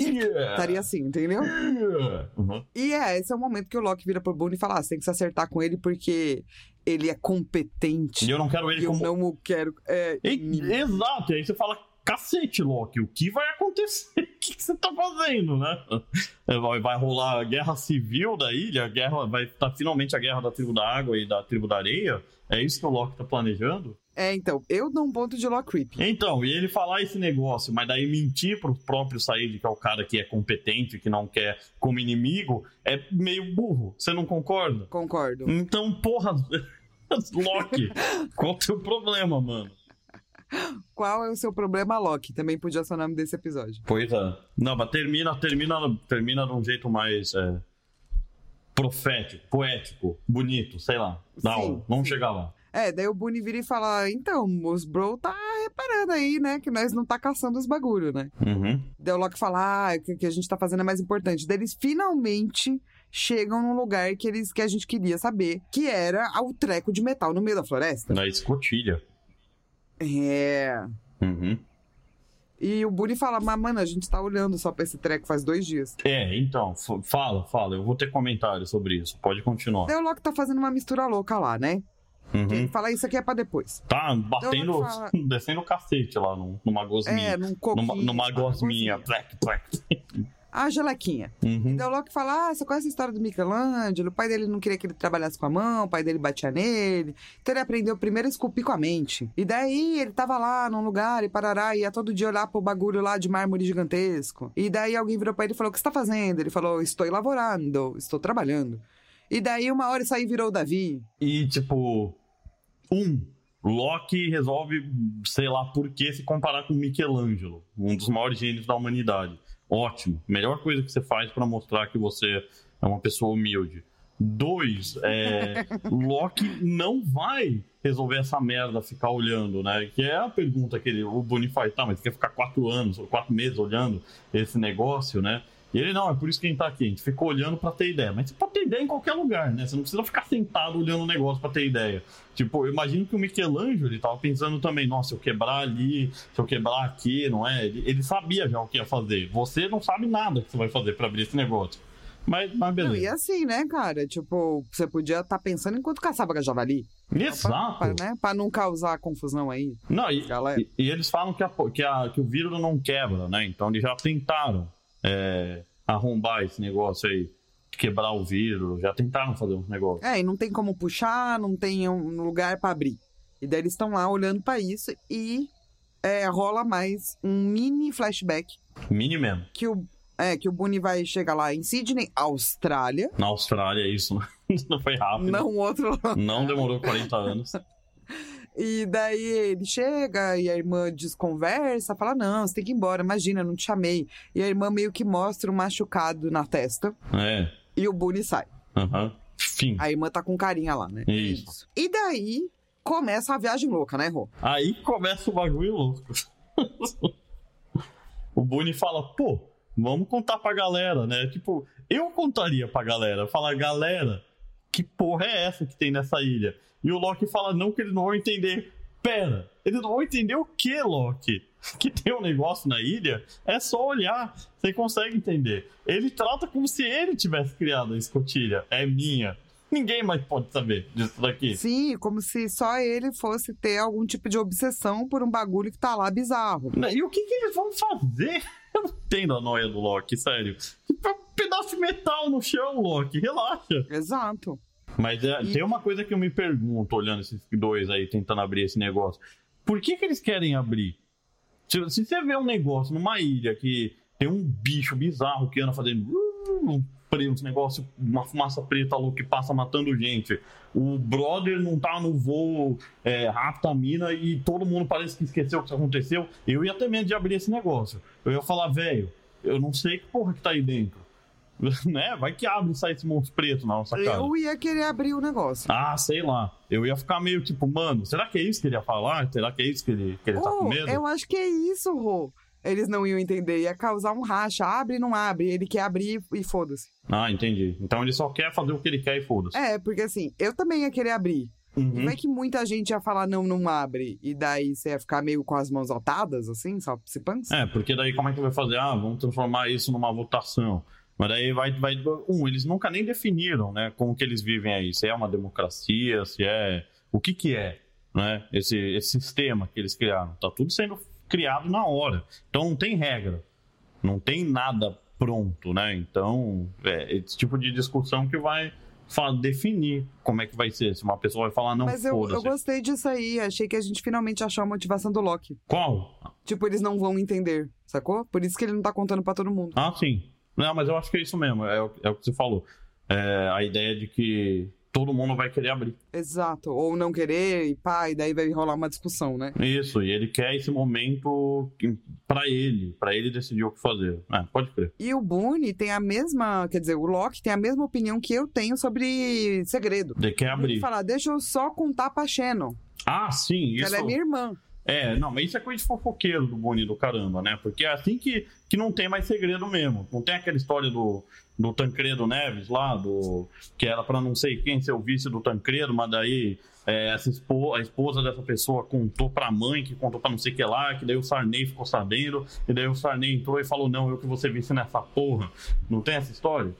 Yeah. estaria assim, entendeu? Yeah. Uhum. E é, esse é o momento que o Loki vira pro Boone e fala, ah, você tem que se acertar com ele porque ele é competente. E eu não quero ele eu como. não o quero. É, E- exato, e aí você fala, cacete, Loki, o que vai acontecer? [laughs] O que, que você tá fazendo, né? É, Vai, vai rolar a guerra civil da ilha, a guerra, vai estar finalmente a guerra da tribo da água e da tribo da areia. É isso que o Loki tá planejando? É, então, eu dou um ponto de Loki Creep. Então, e ele falar esse negócio, mas daí mentir pro próprio Said, que é o cara que é competente, que não quer como inimigo, é meio burro. Você não concorda? Concordo. Então, porra, [laughs] Loki, qual o teu problema, mano? Qual é o seu problema, Loki? Também podia ser o nome desse episódio. Pois é. Não, mas termina, termina, termina de um jeito mais é, profético, poético, bonito, sei lá. Não, Sim, vamos sim. chegar lá. É, daí o Boone vira e fala, então, os bro tá reparando aí, né, que nós não tá caçando os bagulho, né? Uhum. Daí o Loki fala, ah, o que, que a gente tá fazendo é mais importante. Daí eles finalmente chegam num lugar que, eles, que a gente queria saber, que era o treco de metal no meio da floresta. Na escotilha. É... Uhum. E o Boone fala, mas mano, a gente tá olhando só pra esse treco faz dois dias. É, então, fala, fala. Eu vou ter comentário sobre isso. Pode continuar. Daí o Loki tá fazendo uma mistura louca lá, né? Uhum. Fala, isso aqui é pra depois. Tá batendo, Eu vou falar- descendo o cacete lá num- numa gosminha. É, num coquinho. numa, numa gosminha. Plec, plec. A gelequinha. Uhum. Daí o Loki fala: Ah, você conhece a história do Michelangelo? O pai dele não queria que ele trabalhasse com a mão, o pai dele batia nele. Então ele aprendeu primeiro a esculpir com a mente. E daí ele tava lá num lugar e parará, ia todo dia olhar pro bagulho lá de mármore gigantesco. E daí alguém virou pra ele e falou: O que você tá fazendo? Ele falou: Estou elaborando, estou trabalhando. E daí uma hora isso aí virou o Davi. E, tipo, um, Loki resolve, sei lá por que, se comparar com Michelangelo, um dos maiores gênios da humanidade. Ótimo. Melhor coisa que você faz pra mostrar que você é uma pessoa humilde. Dois, é, [laughs] Loki não vai resolver essa merda, ficar olhando, né? Que é a pergunta que ele, o Bonnie faz, tá, mas quer ficar quatro anos ou quatro meses olhando esse negócio, né? E ele, não, é por isso que a gente tá aqui, a gente ficou olhando pra ter ideia. Mas você pode ter ideia em qualquer lugar, né? Você não precisa ficar sentado olhando o negócio pra ter ideia. Tipo, eu imagino que o Michelangelo, ele tava pensando também, nossa, se eu quebrar ali, se eu quebrar aqui, não é? Ele, ele sabia já o que ia fazer. Você não sabe nada que você vai fazer pra abrir esse negócio. Mas, mas Não, e beleza. assim, né, cara? Tipo, você podia estar pensando enquanto caçava javali. Exato. Pra, né? pra não causar confusão aí, Não, e, e- e eles falam que, a, que, a- que o vírus não quebra, né? Então eles já tentaram é, arrombar esse negócio aí, quebrar o vírus, já tentaram fazer uns negócios. É, e não tem como puxar, não tem um lugar pra abrir. E daí eles estão lá olhando pra isso e é, rola mais um mini flashback Mini mesmo. que o, é, que o Boone vai chegar lá em Sydney, Austrália, Na Austrália, isso não [laughs] foi rápido. não outro. Não demorou 40 anos. E daí ele chega e a irmã desconversa, fala: Não, você tem que ir embora, imagina, eu não te chamei. E a irmã meio que mostra um machucado na testa É. e o Boone sai. Aham. Fim. A irmã tá com carinha lá, né? Isso. E daí começa a viagem louca, né, Rô? Aí começa o bagulho louco. [laughs] o Boone fala, pô, vamos contar pra galera, né? Tipo, eu contaria pra galera. Falar, galera, que porra é essa que tem nessa ilha? E o Loki fala, não, que eles não vão entender. Pera, eles não vão entender o que, Loki? [laughs] Que tem um negócio na ilha? É só olhar, você consegue entender. Ele trata como se ele tivesse criado a escotilha. É minha. Ninguém mais pode saber disso daqui. Sim, como se só ele fosse ter algum tipo de obsessão por um bagulho que tá lá bizarro. E o que, que eles vão fazer? [laughs] Eu não entendo a noia do Loki, sério. Tipo, pedaço de metal no chão, Loki, relaxa. Exato. Mas é, E- tem uma coisa que eu me pergunto, olhando esses dois aí, tentando abrir esse negócio. Por que, que eles querem abrir? Se, se você vê um negócio numa ilha que tem um bicho bizarro que anda fazendo um pre- uns negócios, uma fumaça preta louca que passa matando gente. O brother não tá no voo, é, rapta a mina e todo mundo parece que esqueceu o que aconteceu. Eu ia ter medo de abrir esse negócio. Eu ia falar, velho, eu não sei que porra que tá aí dentro. [laughs] né? Vai que abre e sai esse monstro preto na nossa cara. Eu ia querer abrir o negócio. Ah, sei lá. Eu ia ficar meio tipo, mano, será que é isso que ele ia falar? Será que é isso que ele, que ele tá com Oh, medo? eu acho que é isso, Rô. Eles não iam entender, ia causar um racha. Abre, não abre. Ele quer abrir e foda-se. Ah, entendi. Então ele só quer fazer o que ele quer e foda-se. É, porque assim, eu também ia querer abrir. E Uhum. vai que muita gente ia falar não, não abre. E daí você ia ficar meio com as mãos atadas, assim, só se pança. É, porque daí como é que vai fazer? Ah, vamos transformar isso numa votação. Mas daí vai, vai. Um, eles nunca nem definiram, né? Como que eles vivem aí. Se é uma democracia, se é. O que que é, né? Esse, esse sistema que eles criaram. Tá tudo sendo criado na hora. Então não tem regra. Não tem nada pronto, né? Então, é esse tipo de discussão que vai definir como é que vai ser. Se uma pessoa vai falar, não, Mas eu, eu gostei disso aí. Achei que a gente finalmente achou a motivação do Loki. Qual? Tipo, eles não vão entender, sacou? Por isso que ele não tá contando pra todo mundo. Ah, sim. Não, mas eu acho que é isso mesmo. É, o- é o que você falou. É a ideia de que todo mundo vai querer abrir. Exato. Ou não querer, e pá, e daí vai rolar uma discussão, né? Isso, e ele quer esse momento pra ele, pra ele decidir o que fazer. É, pode crer. E o Boone tem a mesma, quer dizer, o Loki tem a mesma opinião que eu tenho sobre segredo. Ele quer Ele abrir. falar, deixa eu só contar pra Shannon, Ah, sim, isso. ela é minha irmã. É, não, mas isso é coisa de fofoqueiro do Boni do caramba, né? Porque é assim que, que não tem mais segredo mesmo. Não tem aquela história do, do Tancredo Neves lá, do que era pra não sei quem ser o vice do Tancredo, mas daí é, essa espo- a esposa dessa pessoa contou pra mãe, que contou pra não sei o que lá, que daí o Sarney ficou sabendo, e daí o Sarney entrou e falou: Não, eu que vou ser vice nessa porra. Não tem essa história?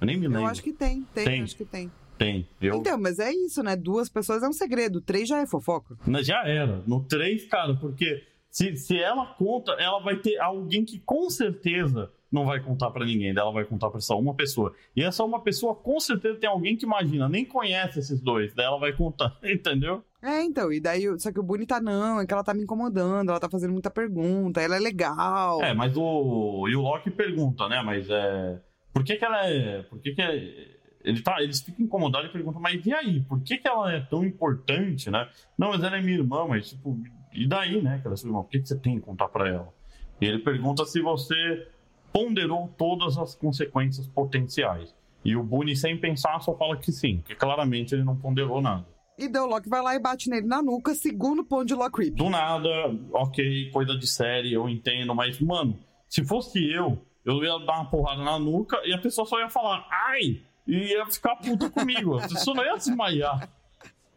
Eu nem me lembro. Eu acho que tem, tem, Tem. acho que tem. Tem. Eu... Então, mas é isso, né? Duas pessoas é um segredo, três já é fofoca. Mas já era. No 3, cara, porque se, se ela conta, ela vai ter alguém que com certeza não vai contar pra ninguém. Ela vai contar pra só uma pessoa. E essa uma pessoa com certeza tem alguém que imagina, nem conhece esses dois. Daí ela vai contar, [laughs] entendeu? É, então, e daí, só que o Boone tá não, é que ela tá me incomodando, ela tá fazendo muita pergunta, ela é legal. É, mas o. E o Loki pergunta, né? Mas é. Por que, que ela é. Por que, que é. Ele tá, eles ficam incomodados e perguntam, mas e aí? Por que, que ela é tão importante, né? Não, mas ela é minha irmã, mas tipo, e daí, né? Que ela é sua irmã, por que, que você tem que contar pra ela? E ele pergunta se você ponderou todas as consequências potenciais. E o Boone, sem pensar, só fala que sim, que claramente ele não ponderou nada. E o Loki vai lá e bate nele na nuca, segundo ponto de Lock Do nada, ok, coisa de série, eu entendo, mas, mano, se fosse eu, eu ia dar uma porrada na nuca e a pessoa só ia falar, ai, e ia ficar puta comigo. A pessoa não ia desmaiar.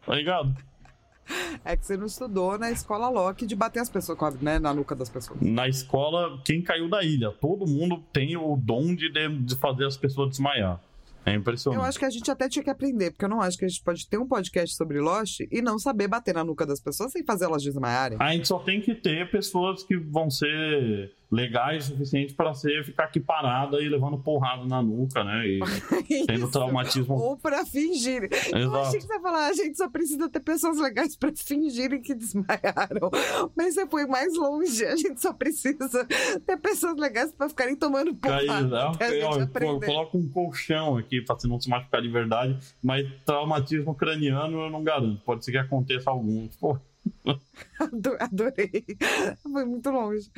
Tá ligado? É que você não estudou na escola Loki de bater as pessoas, né, na nuca das pessoas. Na escola, quem caiu da ilha? Todo mundo tem o dom de, de fazer as pessoas desmaiar. É impressionante. Eu acho que a gente até tinha que aprender, porque eu não acho que a gente pode ter um podcast sobre Lost e não saber bater na nuca das pessoas sem fazer elas desmaiarem. A gente só tem que ter pessoas que vão ser legais o suficiente pra ser ficar aqui parada e levando porrada na nuca, né? E [laughs] tendo traumatismo. Ou pra fingir. Eu achei que Exato. você ia falar, a gente só precisa ter pessoas legais pra fingirem que desmaiaram. Mas você foi mais longe. A gente só precisa ter pessoas legais pra ficarem tomando porrada. né? até a gente Ó, eu coloco um colchão aqui pra você não se machucar de verdade, mas traumatismo craniano eu não garanto. Pode ser que aconteça algum. Pô, [laughs] Ado- Adorei. Foi muito longe.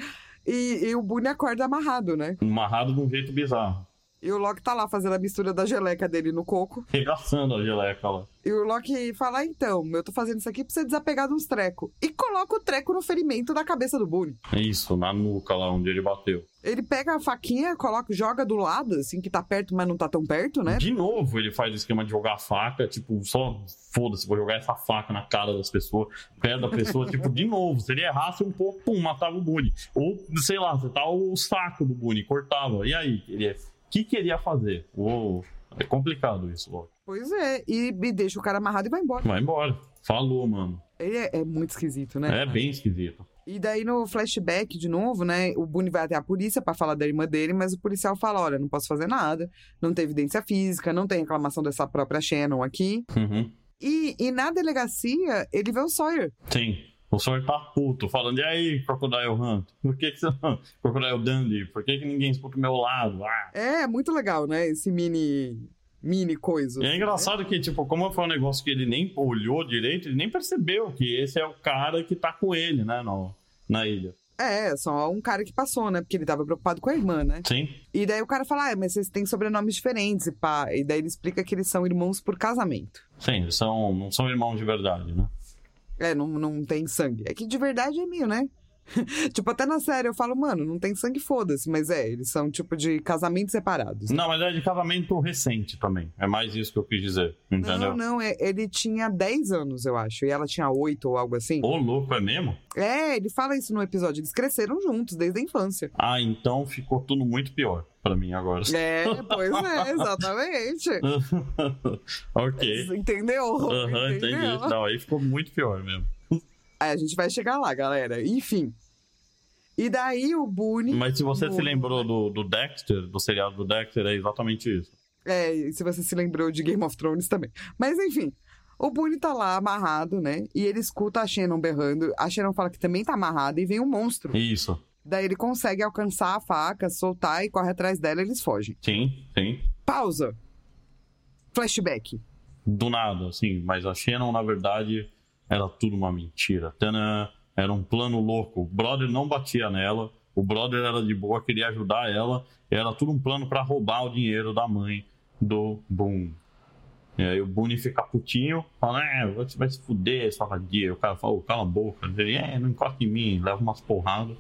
E, e o Boone acorda amarrado, né? amarrado de um jeito bizarro. E o Loki tá lá fazendo a mistura da geleca dele no coco. Regaçando a geleca lá. E o Loki fala: "Ah, então, eu tô fazendo isso aqui pra você desapegar de uns trecos. E coloca o treco no ferimento da cabeça do Boone. É Isso, na nuca lá onde ele bateu. Ele pega a faquinha, coloca, joga do lado, assim, que tá perto, mas não tá tão perto, né? De novo, ele faz o esquema de jogar a faca, tipo, só foda-se, vou jogar essa faca na cara das pessoas, perto da pessoa, [laughs] tipo, de novo, se ele errasse um pouco, pum, matava o Boone. Ou, sei lá, você tá o saco do Boone, cortava. E aí? Ele, o que queria fazer? Uou, é complicado isso, Loki. Pois é, e, e deixa o cara amarrado e vai embora. Vai embora. Falou, mano. Ele é, é muito esquisito, né? É bem esquisito. E daí no flashback, de novo, né? O Boone vai até a polícia pra falar da irmã dele, mas o policial fala: olha, não posso fazer nada, não tem evidência física, não tem reclamação dessa própria Shannon aqui. Uhum. E, e na delegacia, ele vê o Sawyer. Sim. O senhor tá puto, falando, e aí, Crocodile Hunt? Por que, que você. [laughs] Crocodile Dundee, por que, que ninguém escuta o meu lado? Ah. É muito legal, né? Esse mini. mini coisa. E é engraçado que, tipo, como foi um negócio que ele nem olhou direito, ele nem percebeu que esse é o cara que tá com ele, né, no, na ilha. É, só um cara que passou, né? Porque ele tava preocupado com a irmã, né? Sim. E daí o cara fala, ah, mas vocês têm sobrenomes diferentes e pá. E daí ele explica que eles são irmãos por casamento. Sim, eles são, não são irmãos de verdade, né? É, não, não tem sangue. É que de verdade é meio, né? [laughs] tipo, até na série eu falo, mano, não tem sangue, foda-se. Mas é, eles são tipo de casamentos separados. Não, mas é de casamento recente também. É mais isso que eu quis dizer, entendeu? Não, não, é, ele tinha 10 anos, eu acho, e ela tinha 8 ou algo assim. Ô, louco, é mesmo? É, ele fala isso no episódio. Eles cresceram juntos desde a infância. Ah, então ficou tudo muito pior pra mim agora. É, pois é, [laughs] exatamente. [laughs] ok. Entendeu? Aham, entendi. Entendeu? Não, aí ficou muito pior mesmo. A gente vai chegar lá, galera. Enfim. E daí o Boone. Mas se você se no- lembrou do, do Dexter, do seriado do Dexter, é exatamente isso. É, e se você se lembrou de Game of Thrones também. Mas enfim. O Boone tá lá amarrado, né? E ele escuta a Shannon berrando. A Shannon fala que também tá amarrada e vem um monstro. Isso. Daí ele consegue alcançar a faca, soltar e corre atrás dela e eles fogem. Sim, sim. Pausa. Flashback. Do nada, assim. Mas a Shannon, na verdade, era tudo uma mentira. Era um plano louco. O brother não batia nela. O brother era de boa, queria ajudar ela. Era tudo um plano pra roubar o dinheiro da mãe do Boone. E aí o Boone fica putinho, fala, é, você vai se fuder, vadia. O cara fala, "Ô, cala a boca. Ele, é, não encosta em mim, leva umas porradas.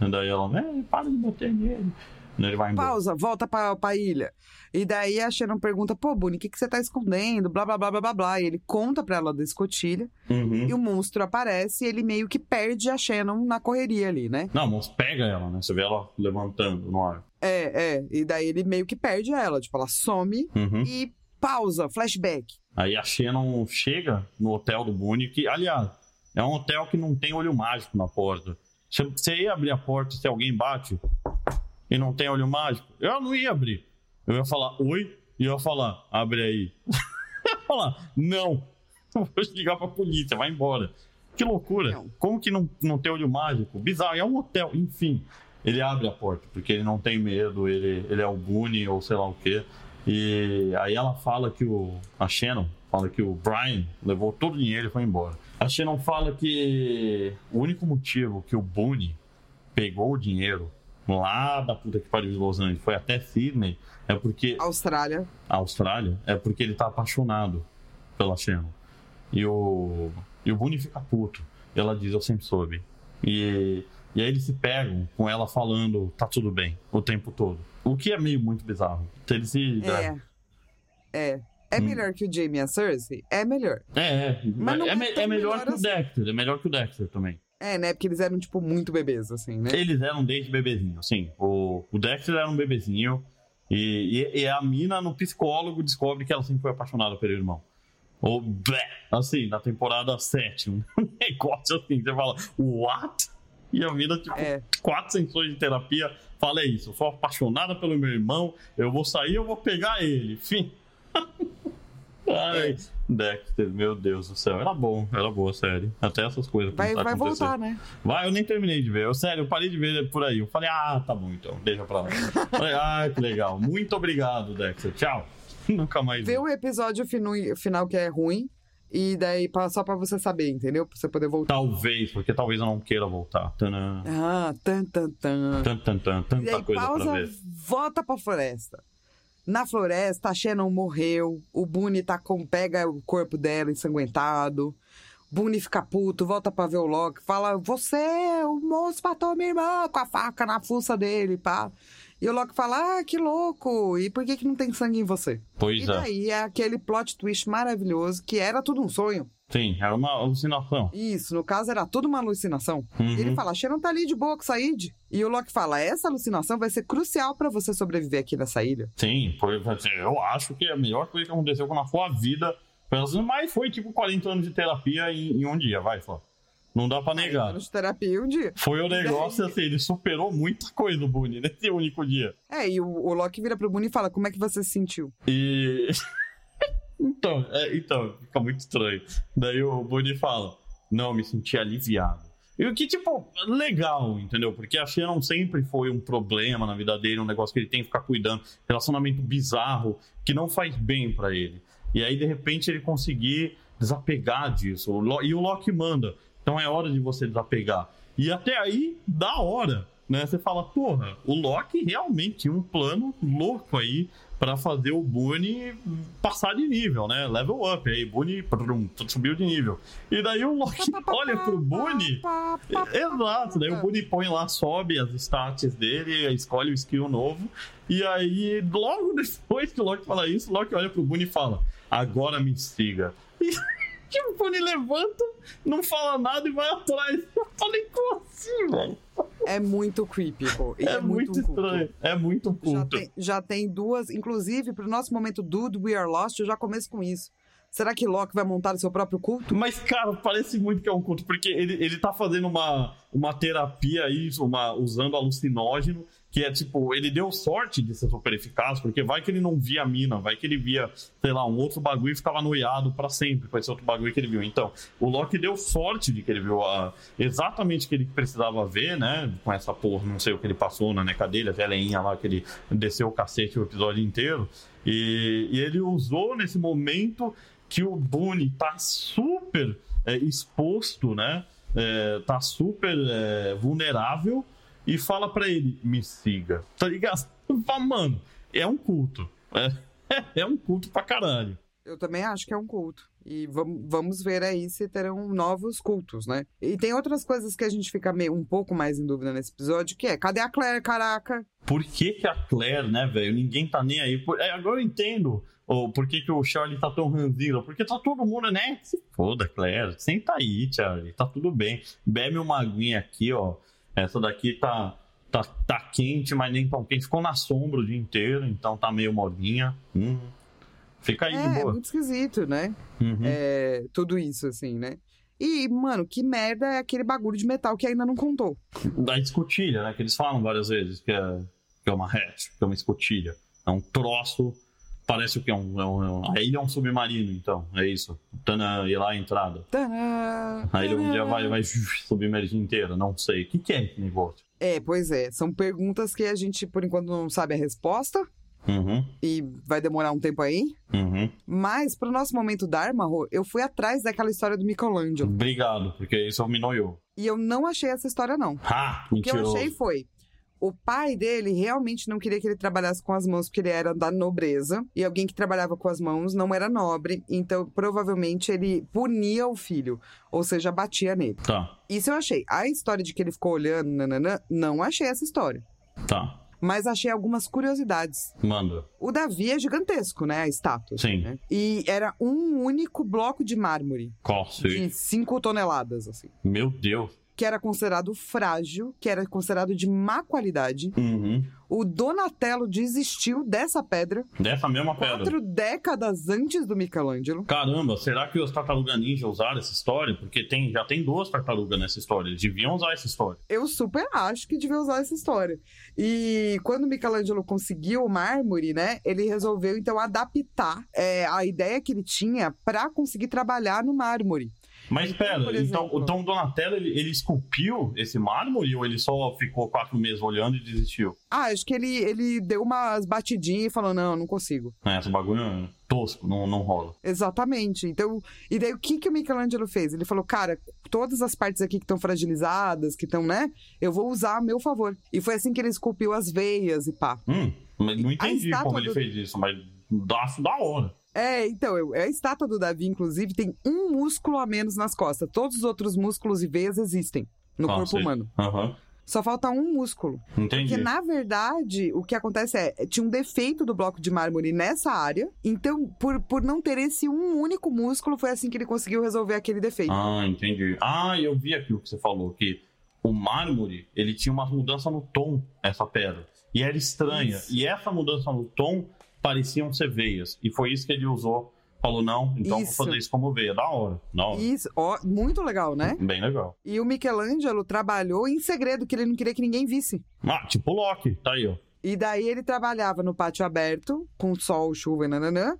E daí ela, é, para de bater nele. Ele vai embora. Pausa, volta pra, pra ilha. E daí a Shannon pergunta, pô, Boone, o que, que você tá escondendo? Blá, blá, blá, blá, blá, blá. E ele conta pra ela da escotilha. Uhum. E o monstro aparece e ele meio que perde a Shannon na correria ali, né? Não, mas pega ela, né? Você vê ela levantando no ar. É, é. E daí ele meio que perde ela. Tipo, ela some Uhum. e pausa, flashback. Aí a Shannon chega no hotel do Boone, que, aliás, é um hotel que não tem olho mágico na porta. Você ia abrir a porta se alguém bate e não tem olho mágico? Eu não ia abrir. Eu ia falar oi e eu ia falar, abre aí. eu [laughs] ia falar, não. [laughs] Eu vou ligar pra polícia, vai embora. Que loucura. Não. Como que não, não tem olho mágico? Bizarro, é um hotel, enfim. Ele abre a porta, porque ele não tem medo, ele, ele é o Boone ou sei lá o quê. E aí ela fala que o. A Shannon fala que o Brian levou todo o dinheiro e foi embora. A Shannon fala que o único motivo que o Boone pegou o dinheiro lá da puta que pariu de Los Angeles foi até Sydney é porque Austrália. Austrália é porque ele tá apaixonado pela Shannon. E o, e o Boone fica puto. Ela diz, eu sempre soube. E, e aí eles se pegam com ela falando, tá tudo bem, o tempo todo. O que é meio muito bizarro. Eles se... É. É. É Hum. melhor que o Jamie e a Cersei? É melhor. É, é. Mas não é, é me- é melhor melhor que o assim. Dexter. É melhor que o Dexter também. É, né? Porque eles eram, tipo, muito bebês, assim, né? Eles eram desde bebezinho, sim. O, o Dexter era um bebezinho. E, e, e a mina, no psicólogo, descobre que ela sempre foi apaixonada pelo irmão. Ou, blé, assim, na temporada 7. Um [laughs] negócio assim, você fala, what? E a mina, tipo, É. quatro sessões de terapia, fala é isso, eu sou apaixonada pelo meu irmão, eu vou sair, eu vou pegar ele. Fim. [laughs] Ai, Dexter, meu Deus do céu. Era bom, era boa a série. Até essas coisas Vai, vai voltar, né? Vai, eu nem terminei de ver. Eu, sério, eu parei de ver por aí. Eu falei, ah, tá bom então, deixa pra lá. [laughs] Falei, ah, que legal. Muito obrigado, Dexter. Tchau. [laughs] Nunca mais vi. Vê o episódio finu- final que é ruim. E daí, pra- só pra você saber, entendeu? Pra você poder voltar. Talvez, porque talvez eu não queira voltar. Tanã. Ah, tan, tan, tan. Tan, tan, tan, E tanta aí, coisa pra pausa, ver. volta pra floresta. Na floresta, a Shannon morreu. O Boone tá com, pega o corpo dela ensanguentado. Boone fica puto, volta pra ver o Loki. Fala, você, o moço matou minha irmã com a faca na fuça dele, pá. E o Loki fala, ah, que louco. E por que, que não tem sangue em você? Pois e é. daí é aquele plot twist maravilhoso que era tudo um sonho. Sim, era uma alucinação. Isso, no caso era tudo uma alucinação. Uhum. Ele fala, Sharon tá ali de boa com Said. E o Loki fala, essa alucinação vai ser crucial pra você sobreviver aqui nessa ilha. Sim, foi, eu acho que é a melhor coisa que aconteceu na sua vida. Mas foi tipo 40 anos de terapia em, em um dia, vai, só. Não dá pra negar. Anos de terapia um dia. Foi o daí- negócio assim, ele superou muita coisa, o Boone, nesse único dia. É, e o, o Loki vira pro Boone e fala, como é que você se sentiu? E. [laughs] então, é, então, fica muito estranho. Daí o Boone fala: Não, me senti aliviado. E o que, tipo, legal, entendeu? Porque a Shannon sempre foi um problema na vida dele, um negócio que ele tem que ficar cuidando, relacionamento bizarro, que não faz bem pra ele. E aí, de repente, ele conseguir desapegar disso. E o Loki manda. Então é hora de você desapegar. E até aí, da hora. Né? Você fala, porra, o Loki realmente tinha um plano louco aí para fazer o Boone passar de nível, né? Level up. Aí, Boone prum, subiu de nível. E daí o Loki [laughs] olha pro Boone. [laughs] Exato, daí o Boone põe lá, sobe as stats dele, escolhe o skill novo. E aí, logo [laughs] depois que o Loki fala isso, o Loki olha pro Boone e fala: Agora me siga. E o Boone levanta, não fala nada e vai atrás. Eu falei, como assim, velho? É muito creepy, pô. E É, muito, culto. estranho. É muito Já culto. tem, já tem duas, inclusive, pro nosso momento Dude, We Are Lost, eu já começo com isso. Será que Loki vai montar o seu próprio culto? Mas, cara, parece muito que é um culto, porque ele, ele tá fazendo uma, uma terapia aí, uma, usando alucinógeno, que é tipo, ele deu sorte de ser super eficaz, porque vai que ele não via a mina, vai que ele via, sei lá, um outro bagulho e ficava noiado pra sempre com esse outro bagulho que ele viu. Então, o Loki deu sorte de que ele viu a, exatamente o que ele precisava ver, né? Com essa porra, não sei o que ele passou na neca dele, a velhinha lá que ele desceu o cacete o episódio inteiro. E, e ele usou nesse momento que o Boone tá super é, exposto, né? É, tá super é, vulnerável e fala pra ele, me siga. Tá ligado? Mano, é um culto. É, [laughs] é um culto pra caralho. Eu também acho que é um culto. E vam- vamos ver aí se terão novos cultos, né? E tem outras coisas que a gente fica meio um pouco mais em dúvida nesse episódio, que é, cadê a Claire, caraca? Por que, que a Claire, né, velho? Ninguém tá nem aí. Por- é, agora eu entendo oh, por que, que o Charlie tá tão ranzinho. Porque tá todo mundo, né? Se foda, Claire. Senta aí, Charlie. Tá tudo bem. Bebe uma aguinha aqui, ó. Essa daqui tá, tá, tá quente, mas nem tão quente. Ficou na sombra o dia inteiro, então tá meio molinha. Hum. Fica aí é, de é boa. muito esquisito, né? Uhum. É, tudo isso, assim, né? E, mano, que merda é aquele bagulho de metal que ainda não contou. Da escotilha, né? Que eles falam várias vezes que é, que é uma hatch, que é uma escotilha. É um troço. Parece o que é um, é um, é um- A ilha é um submarino, então. É isso. Tana, e lá a entrada. Tadã, A ilha um dia vai, vai [laughs] submergir inteira. Não sei. O que, que é esse negócio? É, pois é. São perguntas que a gente, por enquanto, não sabe a resposta. Uhum, E vai demorar um tempo aí. uhum. Mas, pro nosso momento Dharma, eu fui atrás daquela história do Michelangelo. Obrigado, porque isso me noiou. E eu não achei essa história, não. Ha! O que eu achei foi. O pai dele realmente não queria que ele trabalhasse com as mãos, porque ele era da nobreza. E alguém que trabalhava com as mãos não era nobre. Então, provavelmente, ele punia o filho. Ou seja, batia nele. Tá, Isso eu achei. A história de que ele ficou olhando, nananã, não achei essa história. tá. Mas achei algumas curiosidades. Manda. O Davi é gigantesco, né? A estátua. Sim. né? E era um único bloco de mármore. Cosse. De 5 toneladas, assim. Meu Deus. Que era considerado frágil, que era considerado de má qualidade. Uhum. O Donatello desistiu dessa pedra Dessa mesma pedra. quatro décadas antes do Michelangelo. Caramba, será que os tartarugas ninja usaram essa história? Porque tem, já tem duas tartarugas nessa história. Eles deviam usar essa história. Eu super acho que devia usar essa história. E quando o Michelangelo conseguiu o mármore, né, ele resolveu então adaptar é, a ideia que ele tinha para conseguir trabalhar no mármore. Mas pera, então, exemplo- então o Donatello ele, ele esculpiu esse mármore ou ele só ficou quatro meses olhando e desistiu? Ah, acho que ele, ele deu umas batidinhas e falou: não, não consigo. É, esse bagulho é tosco, não, não rola. Exatamente. Então, e daí o que, que o Michelangelo fez? Ele falou, cara, todas as partes aqui que estão fragilizadas, que estão, né? Eu vou usar a meu favor. E foi assim que ele esculpiu as veias e pá. Hum, mas não entendi como ele do- fez isso, mas acho da hora. É, então, a estátua do Davi, inclusive, tem um músculo a menos nas costas. Todos os outros músculos e veias existem no corpo humano. Aham, Só falta um músculo. entendi. Porque, na verdade, o que acontece é, tinha um defeito do bloco de mármore nessa área. Então, por, por não ter esse um único músculo, foi assim que ele conseguiu resolver aquele defeito. Ah, entendi. Ah, eu vi aquilo que você falou, que o mármore, ele tinha uma mudança no tom, essa pedra. E era estranha. Isso. E essa mudança no tom pareciam ser veias. E foi isso que ele usou. Falou, não, então Isso. vou fazer isso como veia. Da hora. Da hora. Isso, ó, muito legal, né? Bem legal. E o Michelangelo trabalhou em segredo, que ele não queria que ninguém visse. Ah, tipo o Loki, tá aí, ó. E daí ele trabalhava no pátio aberto, com sol, chuva e nananã.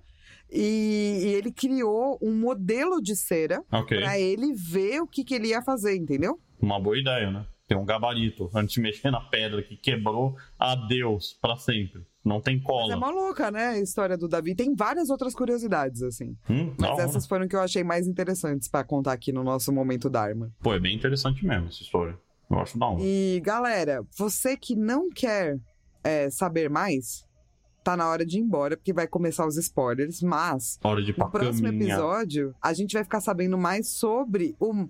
E, e ele criou um modelo de cera Ok. pra ele ver o que, que ele ia fazer, entendeu? Uma boa ideia, né? Tem um gabarito. Antes de mexer na pedra que quebrou, adeus, pra sempre. Não tem Mas cola. é maluca, né? A história do Davi. Tem várias outras curiosidades, assim. Hum, Mas essas foram que eu achei mais interessantes pra contar aqui no nosso momento Dharma. Pô, é bem interessante mesmo essa história. Eu acho da hora. E, galera, você que não quer é, saber mais, tá na hora de ir embora, porque vai começar os spoilers. Mas, no próximo episódio, a gente vai ficar sabendo mais sobre o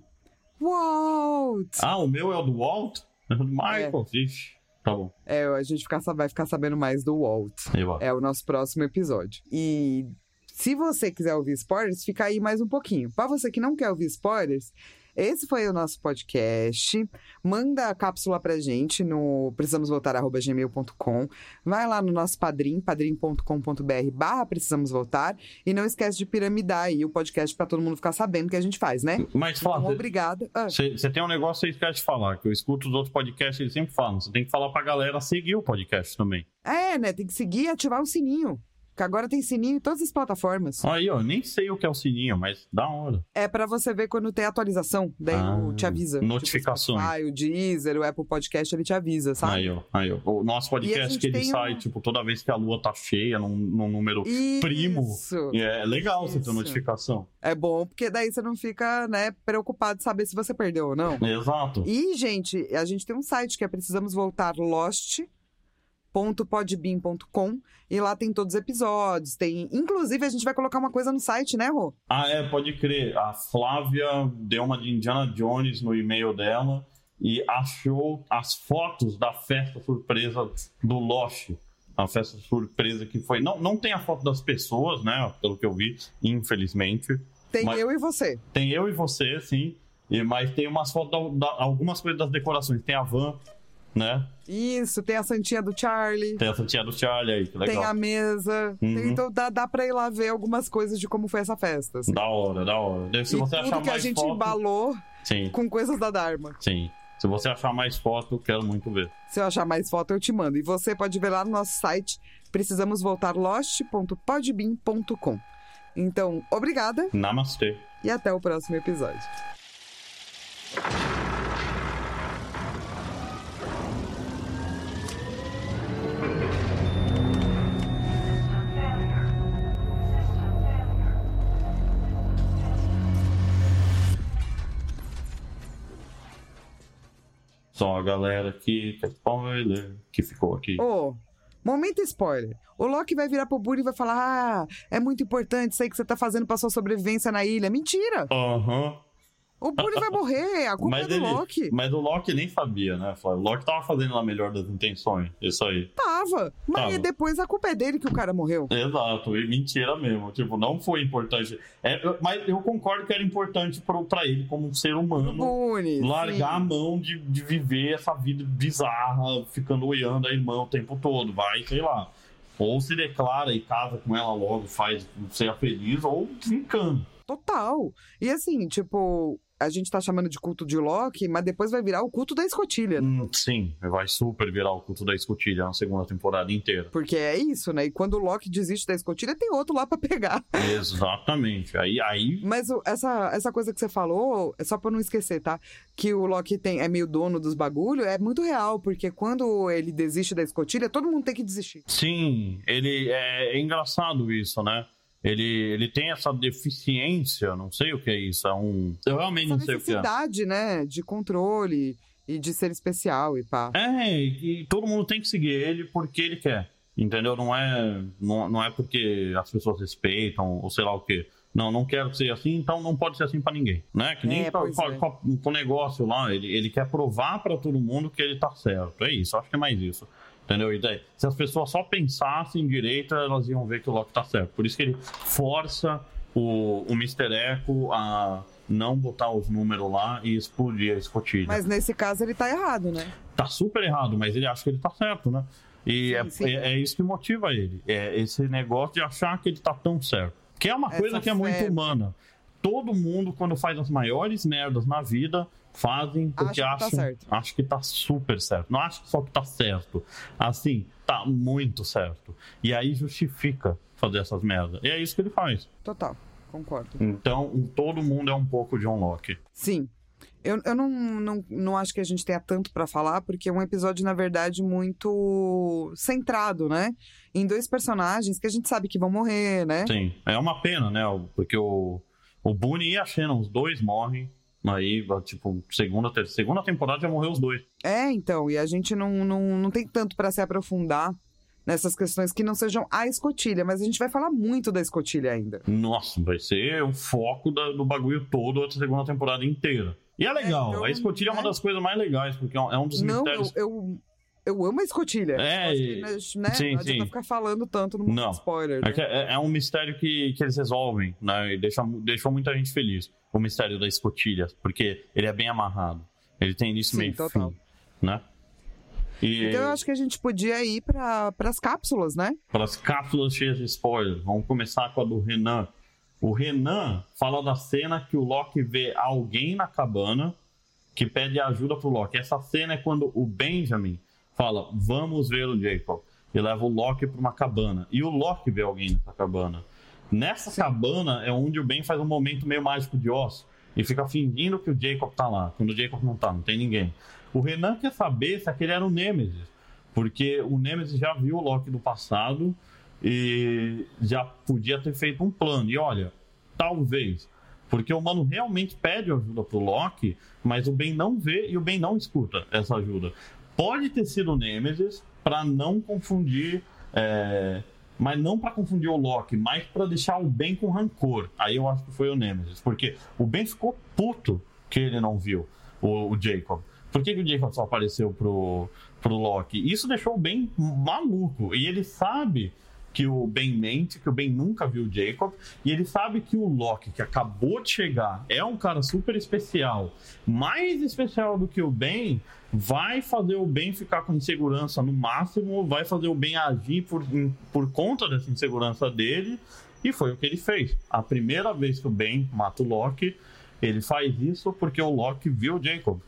Walt. Ah, o meu é o do Walt? [laughs] É o do Michael? Ixi, tá bom. É, a gente ficar, vai ficar sabendo mais do Walt. É o nosso próximo episódio. E se você quiser ouvir spoilers, fica aí mais um pouquinho. Para você que não quer ouvir spoilers, esse foi o nosso podcast. Manda a cápsula pra gente no precisamosvoltar.gmail.com. Vai lá no nosso padrim, padrim.com.br barra precisamos voltar. E não esquece de piramidar aí o podcast pra todo mundo ficar sabendo o que a gente faz, né? Mas Então, fala, obrigada. Ah, você tem um negócio que você esquece de falar, que eu escuto os outros podcasts, eles sempre falam. Você tem que falar pra galera seguir o podcast também. É, né? Tem que seguir e ativar o sininho. Que agora tem sininho em todas as plataformas. Aí, ó, nem sei o que é o sininho, mas da hora. É pra você ver quando tem atualização, daí Ah, o te avisa. notificações. Tipo, o Deezer, o Apple Podcast, ele te avisa, sabe? Aí, ó, aí, ó. O nosso podcast que ele sai, um- tipo, toda vez que a lua tá cheia, num, num número Isso. primo. É legal você ter Isso. notificação. É bom, porque daí você não fica, né, preocupado de saber se você perdeu ou não. Exato. E, gente, a gente tem um site que é precisamos voltar lost.podbean.com e lá tem todos os episódios, tem, inclusive a gente vai colocar uma coisa no site, né, Rô? Ah, é, pode crer. A Flávia deu uma de Indiana Jones no e-mail dela e achou as fotos da festa surpresa do Lost. A festa surpresa que foi. Não, não tem a foto das pessoas, né? Pelo que eu vi, infelizmente. Tem Mas- eu e você. Tem eu e você, sim. E, mas tem umas fotos, da, da- algumas coisas das decorações. Tem a van, né? Isso, tem a santinha do Charlie. Tem essa tia do Charlie aí, que legal. Tem a mesa. Uhum. Tem- então dá, dá pra ir lá ver algumas coisas de como foi essa festa. assim. Da hora, da hora. Se e você tudo achar que a mais gente foto... embalou Sim, com coisas da Dharma. sim. Se você achar mais foto, eu quero muito ver. Se eu achar mais foto, eu te mando. E você pode ver lá no nosso site, precisamos voltar lost.podbean.com. Então, obrigada Namastê. e até o próximo episódio. Só a galera aqui, que é spoiler, que ficou aqui. Ô, momento spoiler. O Loki vai virar pro Buddy e vai falar: Ah, é muito importante isso aí que você tá fazendo pra sua sobrevivência na ilha. Mentira! Aham. O Buddy vai morrer, a culpa é Mas, do ele, Loki. mas o Loki nem sabia, né? O Loki tava fazendo a melhor das intenções. Isso aí. Tava. Mas Tava. depois a culpa é dele que o cara morreu. Exato, e mentira mesmo. Tipo, não foi importante. É, mas eu concordo que era importante pro, pra ele, como um ser humano, Buddy. largar a sim. mão de, de viver essa vida bizarra, ficando olhando a irmã o tempo todo. Vai, sei lá. Ou se declara e casa com ela logo, faz, seja feliz, ou desencana. Total. E assim, tipo, a gente tá chamando de culto de Loki, mas depois vai virar o culto da escotilha. Hum, sim, vai super virar o culto da escotilha na segunda temporada inteira. Porque é isso, né? E quando o Loki desiste da escotilha, tem outro lá pra pegar. [laughs] Exatamente. Aí, aí Mas essa, essa coisa que você falou, é só pra não esquecer, tá? Que o Loki tem, é meio dono dos bagulho, é muito real, porque quando ele desiste da escotilha, todo mundo tem que desistir. Sim, ele é, é engraçado isso, né? Ele, ele tem essa deficiência, não sei o que é isso, é um. Eu realmente Essa não sei o que é. necessidade, né? De controle e de ser especial e pá. É, e, e todo mundo tem que seguir ele porque ele quer. Entendeu? Não é, não, não é porque as pessoas respeitam ou sei lá o quê. Não, não quero que seja assim, então não pode ser assim pra ninguém, né? Que nem É, pois com, é. com- com o negócio lá, ele, ele quer provar pra todo mundo que ele tá certo. É isso, acho que é mais isso. Entendeu? E daí, se as pessoas só pensassem direito, elas iam ver que o Loki tá certo. Por isso que ele força o, o Mr. Echo a não botar os números lá e explodir a escotilha. Mas nesse caso ele tá errado, né? Tá super errado, mas ele acha que ele tá certo, né? E Sim, é, sim. é, é isso que motiva ele. É esse negócio de achar que ele tá tão certo. Que é uma Essa coisa que é muito humana. Todo mundo, quando faz as maiores merdas na vida, fazem porque Acha que tá acham certo. acha que tá super certo. Não acha só que tá certo. Assim, tá muito certo. E aí justifica fazer essas merdas. E é isso que ele faz. Total, concordo. Então, todo mundo é um pouco John Locke. Sim. Eu, eu não, não, não acho que a gente tenha tanto pra falar, porque é um episódio, na verdade, muito centrado, né? Em dois personagens que a gente sabe que vão morrer, né? Sim, é uma pena, né? Porque o, o Boone e a Shannon, os dois morrem. Aí, tipo, segunda, ter- segunda temporada já morreu os dois. É, então, e a gente não, não, não tem tanto pra se aprofundar nessas questões que não sejam a escotilha, mas a gente vai falar muito da escotilha ainda. Nossa, vai ser o foco da- do bagulho todo a segunda temporada inteira. E é legal, então, a escotilha é uma né? das coisas mais legais, porque é um- é dos Não, mistérios. eu, eu amo a escotilha. É, que, e- né, sim, não adianta sim. ficar falando tanto no mundo Não. spoiler. É, né? é- é um mistério que, que eles resolvem, né? E deixa, deixou muita gente feliz. O mistério da escotilha, porque ele é bem amarrado. Ele tem início, Sim, meio total. fim, né? E Então eu acho que a gente podia ir para as cápsulas, né? para as cápsulas cheias de spoilers, vamos começar com a do Renan. O Renan fala da cena que o Loki vê alguém na cabana que pede ajuda pro Loki. Essa cena é quando o Benjamin fala, vamos ver o Jacob. E leva o Loki para uma cabana. E o Loki vê alguém nessa cabana. Nessa cabana é onde o Ben faz um momento meio mágico de osso. E fica fingindo que o Jacob tá lá. Quando o Jacob não tá, não tem ninguém. O Renan quer saber se aquele era o Nemesis. Porque o Nemesis já viu o Loki do passado e já podia ter feito um plano. E olha, talvez. Porque o mano realmente pede ajuda pro Loki, mas o Ben não vê e o Ben não escuta essa ajuda. Pode ter sido o Nemesis para não confundir. é, Mas não para confundir o Loki, mas para deixar o Ben com rancor. Aí eu acho que foi o Nemesis. Porque o Ben ficou puto que ele não viu o, o Jacob. Por que, que o Jacob só apareceu pro, pro Loki? Isso deixou o Ben maluco. E ele sabe que o Ben mente, que o Ben nunca viu o Jacob, e ele sabe que o Loki, que acabou de chegar, é um cara super especial, mais especial do que o Ben, vai fazer o Ben ficar com insegurança no máximo, vai fazer o Ben agir por, por conta dessa insegurança dele, e foi o que ele fez. A primeira vez que o Ben mata o Loki, ele faz isso porque o Loki viu o Jacob.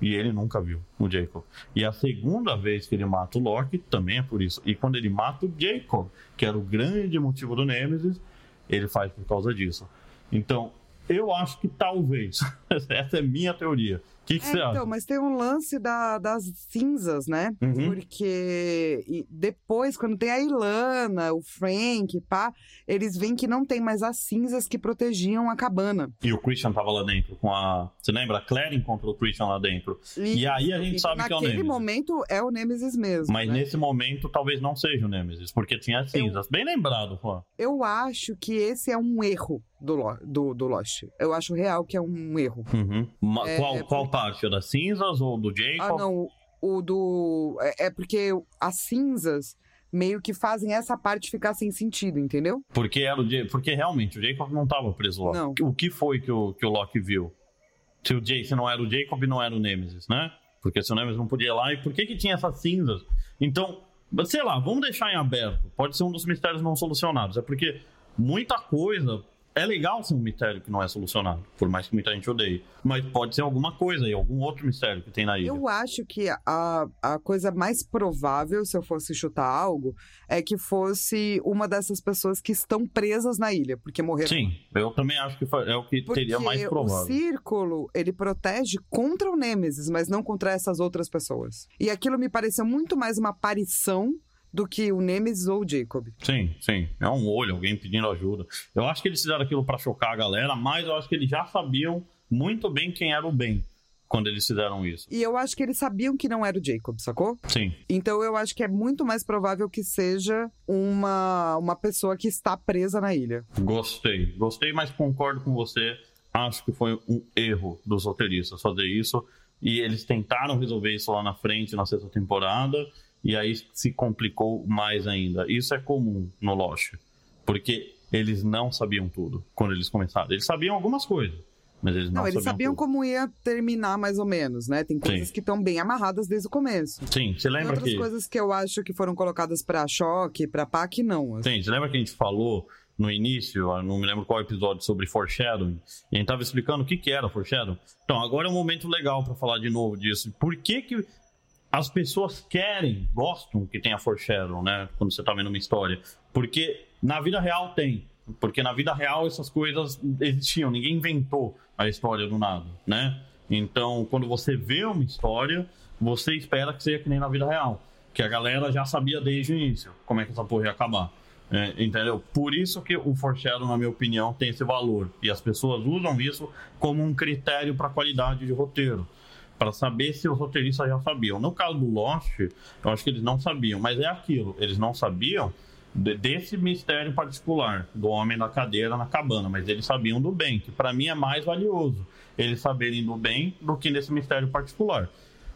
E ele nunca viu o Jacob. E a segunda vez que ele mata o Loki também é por isso. E quando ele mata o Jacob, que era o grande motivo do Nemesis, ele faz por causa disso. Então, eu acho que talvez. [laughs] Essa é minha teoria. O que, que É, você então, acha? mas tem um lance da- das cinzas, né? Uhum. Porque e depois, quando tem a Ilana, o Frank, pá, eles veem que não tem mais as cinzas que protegiam a cabana. E o Christian tava lá dentro com a. Você lembra? A Claire encontra o Christian lá dentro. E aí a gente e sabe que é o Naquele Nemesis. momento é o Nemesis mesmo. Mas né? nesse momento talvez não seja o Nemesis, porque tinha cinzas. Bem lembrado, Juan. Eu acho que esse é um erro do, do, do Lost. Eu acho real que é um erro. Uhum. É, qual, qual parte? A das cinzas ou do Jacob? Ah, não. O do. É, é porque as cinzas meio que fazem essa parte ficar sem sentido, entendeu? Porque era o Ja- porque realmente o Jacob não estava preso lá. Não. O que foi que o, que o Loki viu? Se o Jay, se não era o Jacob, não era o Nemesis, né? Porque se o Nemesis não podia ir lá, e por que que tinha essas cinzas? Então, sei lá, vamos deixar em aberto. Pode ser um dos mistérios não solucionados. É porque muita coisa é legal ser um mistério que não é solucionado, por mais que muita gente odeie. Mas pode ser alguma coisa aí, algum outro mistério que tem na ilha. Eu acho que a, a coisa mais provável, se eu fosse chutar algo, é que fosse uma dessas pessoas que estão presas na ilha, porque morreram. Sim, eu também acho que é o que Porque teria mais o provável. círculo, ele protege contra o Nêmesis, mas não contra essas outras pessoas. E aquilo me pareceu muito mais uma aparição do que o Nêmesis ou o Jacob. Sim, sim. É um olho, alguém pedindo ajuda. Eu acho que eles fizeram aquilo pra chocar a galera, mas eu acho que eles já sabiam muito bem quem era o Ben quando eles fizeram isso. E eu acho que eles sabiam que não era o Jacob, sacou? Sim, Então eu acho que é muito mais provável que seja uma, uma pessoa que está presa na ilha. gostei. Gostei, mas concordo com você. Acho que foi um erro dos roteiristas fazer isso. E eles tentaram resolver isso lá na frente, na sexta temporada, e aí se complicou mais ainda. Isso é comum no Lost, porque eles não sabiam tudo quando eles começaram. Eles sabiam algumas coisas, mas eles não, Não, eles sabiam tudo. como ia terminar mais ou menos, né? Tem coisas Sim. que estão bem amarradas desde o começo. Sim, você Tem lembra outras que... coisas que eu acho que foram colocadas pra choque, pá, que não. assim. Sim, você lembra que a gente falou no início, não me lembro qual episódio, sobre foreshadowing, e a gente tava explicando o que, que era foreshadowing? Então, agora é um momento legal para falar de novo disso. Por que que as pessoas querem, gostam que tenha foreshadowing, né? Quando você tá vendo uma história. Porque na vida real tem. Porque na vida real essas coisas existiam, ninguém inventou a história do nada, né? Então, quando você vê uma história, você espera que seja que nem na vida real. Que a galera já sabia desde o início como é que essa porra ia acabar. É, entendeu? Por isso que o foreshadow, na minha opinião, tem esse valor. E as pessoas usam isso como um critério para qualidade de roteiro. Para saber se os roteiristas já sabiam. No caso do Lost, eu acho que eles não sabiam. Mas é aquilo. Eles não sabiam de- desse mistério particular do homem da cadeira na cabana. Mas eles sabiam do bem. Que para mim é mais valioso. Eles saberem do bem do que nesse mistério particular.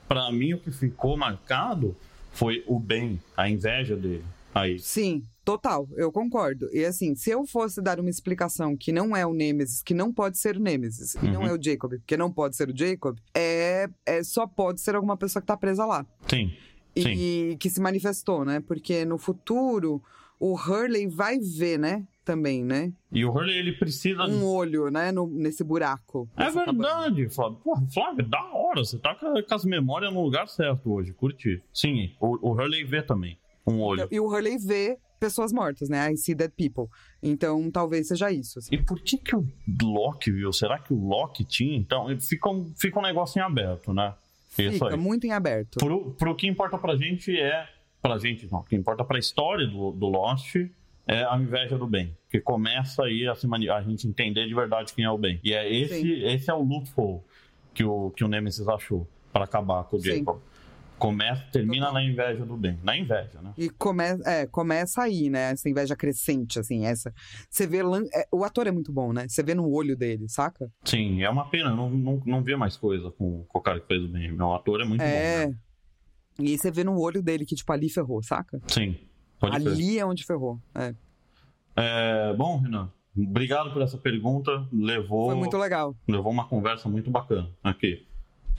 Para mim, o que ficou marcado foi o bem, a inveja dele. Aí, Sim, total, eu concordo. E assim, se eu fosse dar uma explicação que não é o Nemesis, que não pode ser o Nemesis, e não Uhum. é o Jacob, que não pode ser o Jacob, é, é só pode ser alguma pessoa que tá presa lá. sim. E que se manifestou, né? Porque no futuro o Hurley vai ver, né? Também, né? E o Hurley, ele precisa. Um olho, né? No, nesse buraco. É verdade, Flávio. Porra, Flávio, da hora. Você tá com com as memórias no lugar certo hoje. Curti. Sim, o, o Hurley vê também. Um olho. E o Hurley vê pessoas mortas, né? I see dead people. Então talvez seja isso. assim. E por que que o Loki viu? Será que o Loki tinha? Então, fica um, fica um negócio em aberto, né? Isso Fica aí. muito em aberto. Pro, pro que importa pra gente é. Pra gente, não. O que importa pra história do, do Lost é a inveja do bem. Que começa aí a, a gente entender de verdade quem é o bem. E é esse, Sim. esse é o loophole que o, que o Nemesis achou pra acabar com o Sim. Jacob. Começa, termina Total. na inveja do bem. Na inveja, né? E come, é, começa aí, né? Essa inveja crescente, assim, essa. Você vê. lan- é, o ator é muito bom, né? Você vê no olho dele, saca? Sim, é uma pena. Não, não, não vê mais coisa com, com o cara que fez o bem. Meu ator é muito é. bom. Né? E aí você vê no olho dele que, tipo, ali ferrou, saca? Sim, ali é onde ferrou. É. É, bom, Renan, obrigado por essa pergunta. Levou. Foi muito legal. levou uma conversa muito bacana aqui.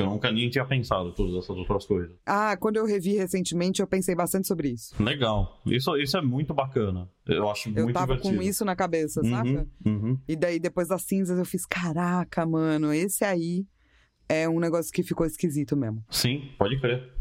Que eu nunca nem tinha pensado todas essas outras coisas. Ah, quando eu revi recentemente, eu pensei bastante sobre isso. Legal. Isso, isso é muito bacana. Eu acho Eu muito tava divertido. com isso na cabeça, saca? Uhum, uhum. E daí, depois das cinzas, eu fiz: caraca, mano, esse aí é um negócio que ficou esquisito mesmo. Sim, pode crer.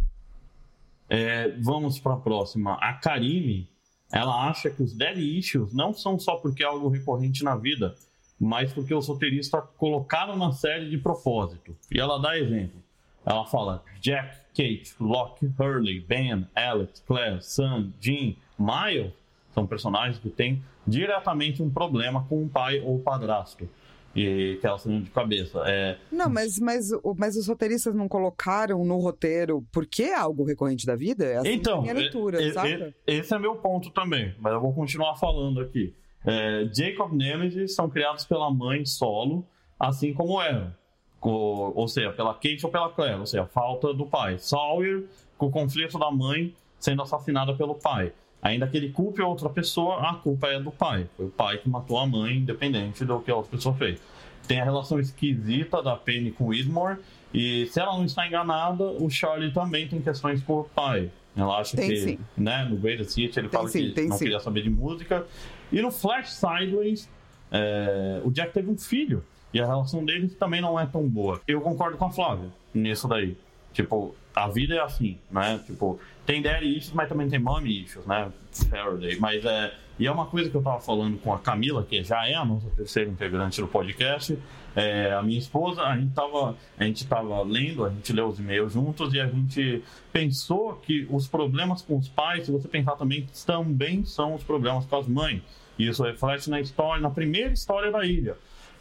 É, vamos para a próxima. A Karime, ela acha que os daddy issues não são só porque é algo recorrente na vida, mas porque os roteiristas colocaram na série de propósito. E ela dá exemplo. Ela fala Jack, Kate, Locke, Hurley, Ben, Alex, Claire, Sam, Jean, Miles são personagens que têm diretamente um problema com o pai ou padrasto. E que elas têm de cabeça. É, Não, mas, mas, o- mas os roteiristas não colocaram no roteiro porque é algo recorrente da vida? É assim Então, minha leitura, e- e- saca? e- esse é meu ponto também, mas eu vou continuar falando aqui. É, Jacob Nemesis são criados pela mãe solo, assim como eram. Co- ou seja, pela Kate ou pela Claire, ou seja, falta do pai. Sawyer, com o conflito da mãe sendo assassinada pelo pai. Ainda que ele culpe outra pessoa, a culpa é do pai. Foi o pai que matou a mãe, independente do que a outra pessoa fez. Tem a relação esquisita da Penny com Widmore, e se ela não está enganada, o Charlie também tem questões com o pai. Ela acha Tem que, sim. né, no Greatest Hits ele Tem fala sim, que não sim. queria saber de música. E no Flash Sideways, é, o Jack teve um filho. E a relação deles também não é tão boa. Eu concordo com a Flávia nisso daí. Tipo, a vida é assim, né? Tipo, tem daddy issues, mas também tem mommy issues, né? Faraday. Mas é. E é uma coisa que eu tava falando com a Camila, que já é a nossa terceira integrante do podcast. É, a minha esposa, a gente, tava, a gente tava lendo, a gente leu os e-mails juntos e a gente pensou que os problemas com os pais, se você pensar também, também são os problemas com as mães. Isso reflete na história, na primeira história da ilha,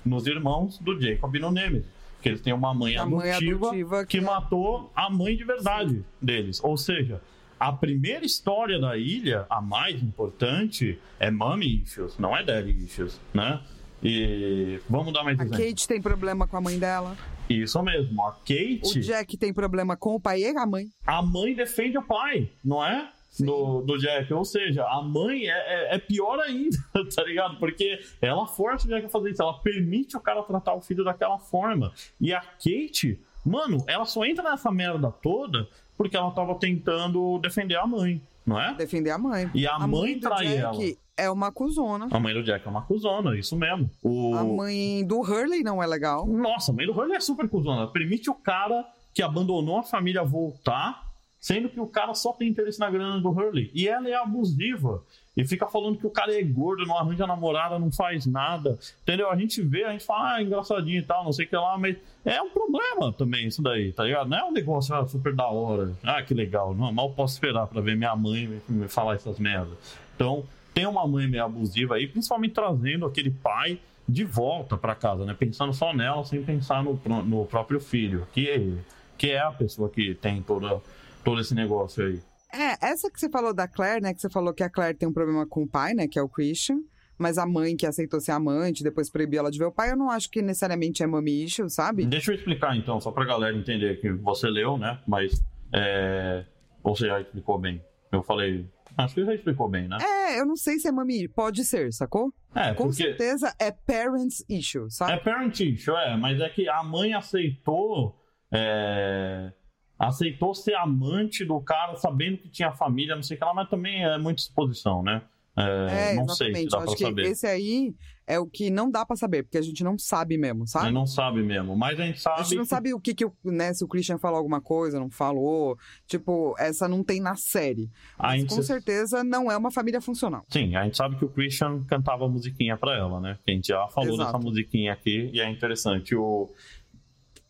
nos irmãos do Jacob e no Nemesis. Que eles têm uma mãe A mãe adotiva, adotiva que que- matou a mãe de verdade deles. Ou seja, a primeira história da ilha, a mais importante, é mommy issues, não é daddy issues, né? E vamos dar mais A exemplos. Kate tem problema com a mãe dela. Isso mesmo, a O Kate, Jack tem problema com o pai e a mãe. a mãe defende o pai, não é? Do, do Jack, ou seja, a mãe é, é, é pior ainda, [laughs] tá ligado? Porque ela força o Jack a fazer isso, ela permite o cara tratar o filho daquela forma. E a Kate, mano, ela só entra nessa merda toda porque ela tava tentando defender a mãe, não é? Defender a mãe. E a mãe do trai Jack é uma cuzona. A mãe do Jack é uma cuzona, isso mesmo. O... A mãe do Hurley não é legal. Nossa, a mãe do Hurley é super cuzona. Ela permite o cara que abandonou a família voltar, sendo que o cara só tem interesse na grana do Hurley. E ela é abusiva. E fica falando que o cara é gordo, não arranja namorada, não faz nada. Entendeu? A gente vê, a gente fala, ah, engraçadinho e tal, não sei o que lá, mas é um problema também isso daí, tá ligado? Não é um negócio ah, super da hora. Ah, que legal. Não, mal posso esperar pra ver minha mãe me, falar essas merdas. Então, tem uma mãe meio abusiva aí, principalmente trazendo aquele pai de volta para casa, né? Pensando só nela, sem pensar no, no próprio filho, que, que é a pessoa que tem toda, todo esse negócio aí. É, essa que você falou da Claire, né? Que você falou que a Claire tem um problema com o pai, né? Que é o Christian. Mas a mãe que aceitou ser amante, depois proibiu ela de ver o pai, eu não acho que necessariamente é mommy issue, sabe? Deixa eu explicar então, só pra galera entender que você leu, né? Mas. É... Você já explicou bem? Eu falei. Acho que já explicou bem, né? É, eu não sei se é mommy Pode ser, sacou? É, Com porque... certeza é parents issue, sabe? É parent issue, é. Mas é que a mãe aceitou. É aceitou ser amante do cara sabendo que tinha família, não sei o que lá, mas também é muita exposição, né? É, É, não sei se exatamente. dá Eu pra acho que saber. esse aí é o que não dá pra saber, porque a gente não sabe mesmo, sabe? Mas não sabe mesmo. Mas a gente sabe. A gente não que- sabe o que, que o- né, se o Christian falou alguma coisa, não falou. Tipo, essa não tem na série. a Mas gente com certeza não é uma família funcional. Sim, a gente sabe que o Christian cantava musiquinha pra ela, né? Que a gente já falou Exato. dessa musiquinha aqui e é interessante. O...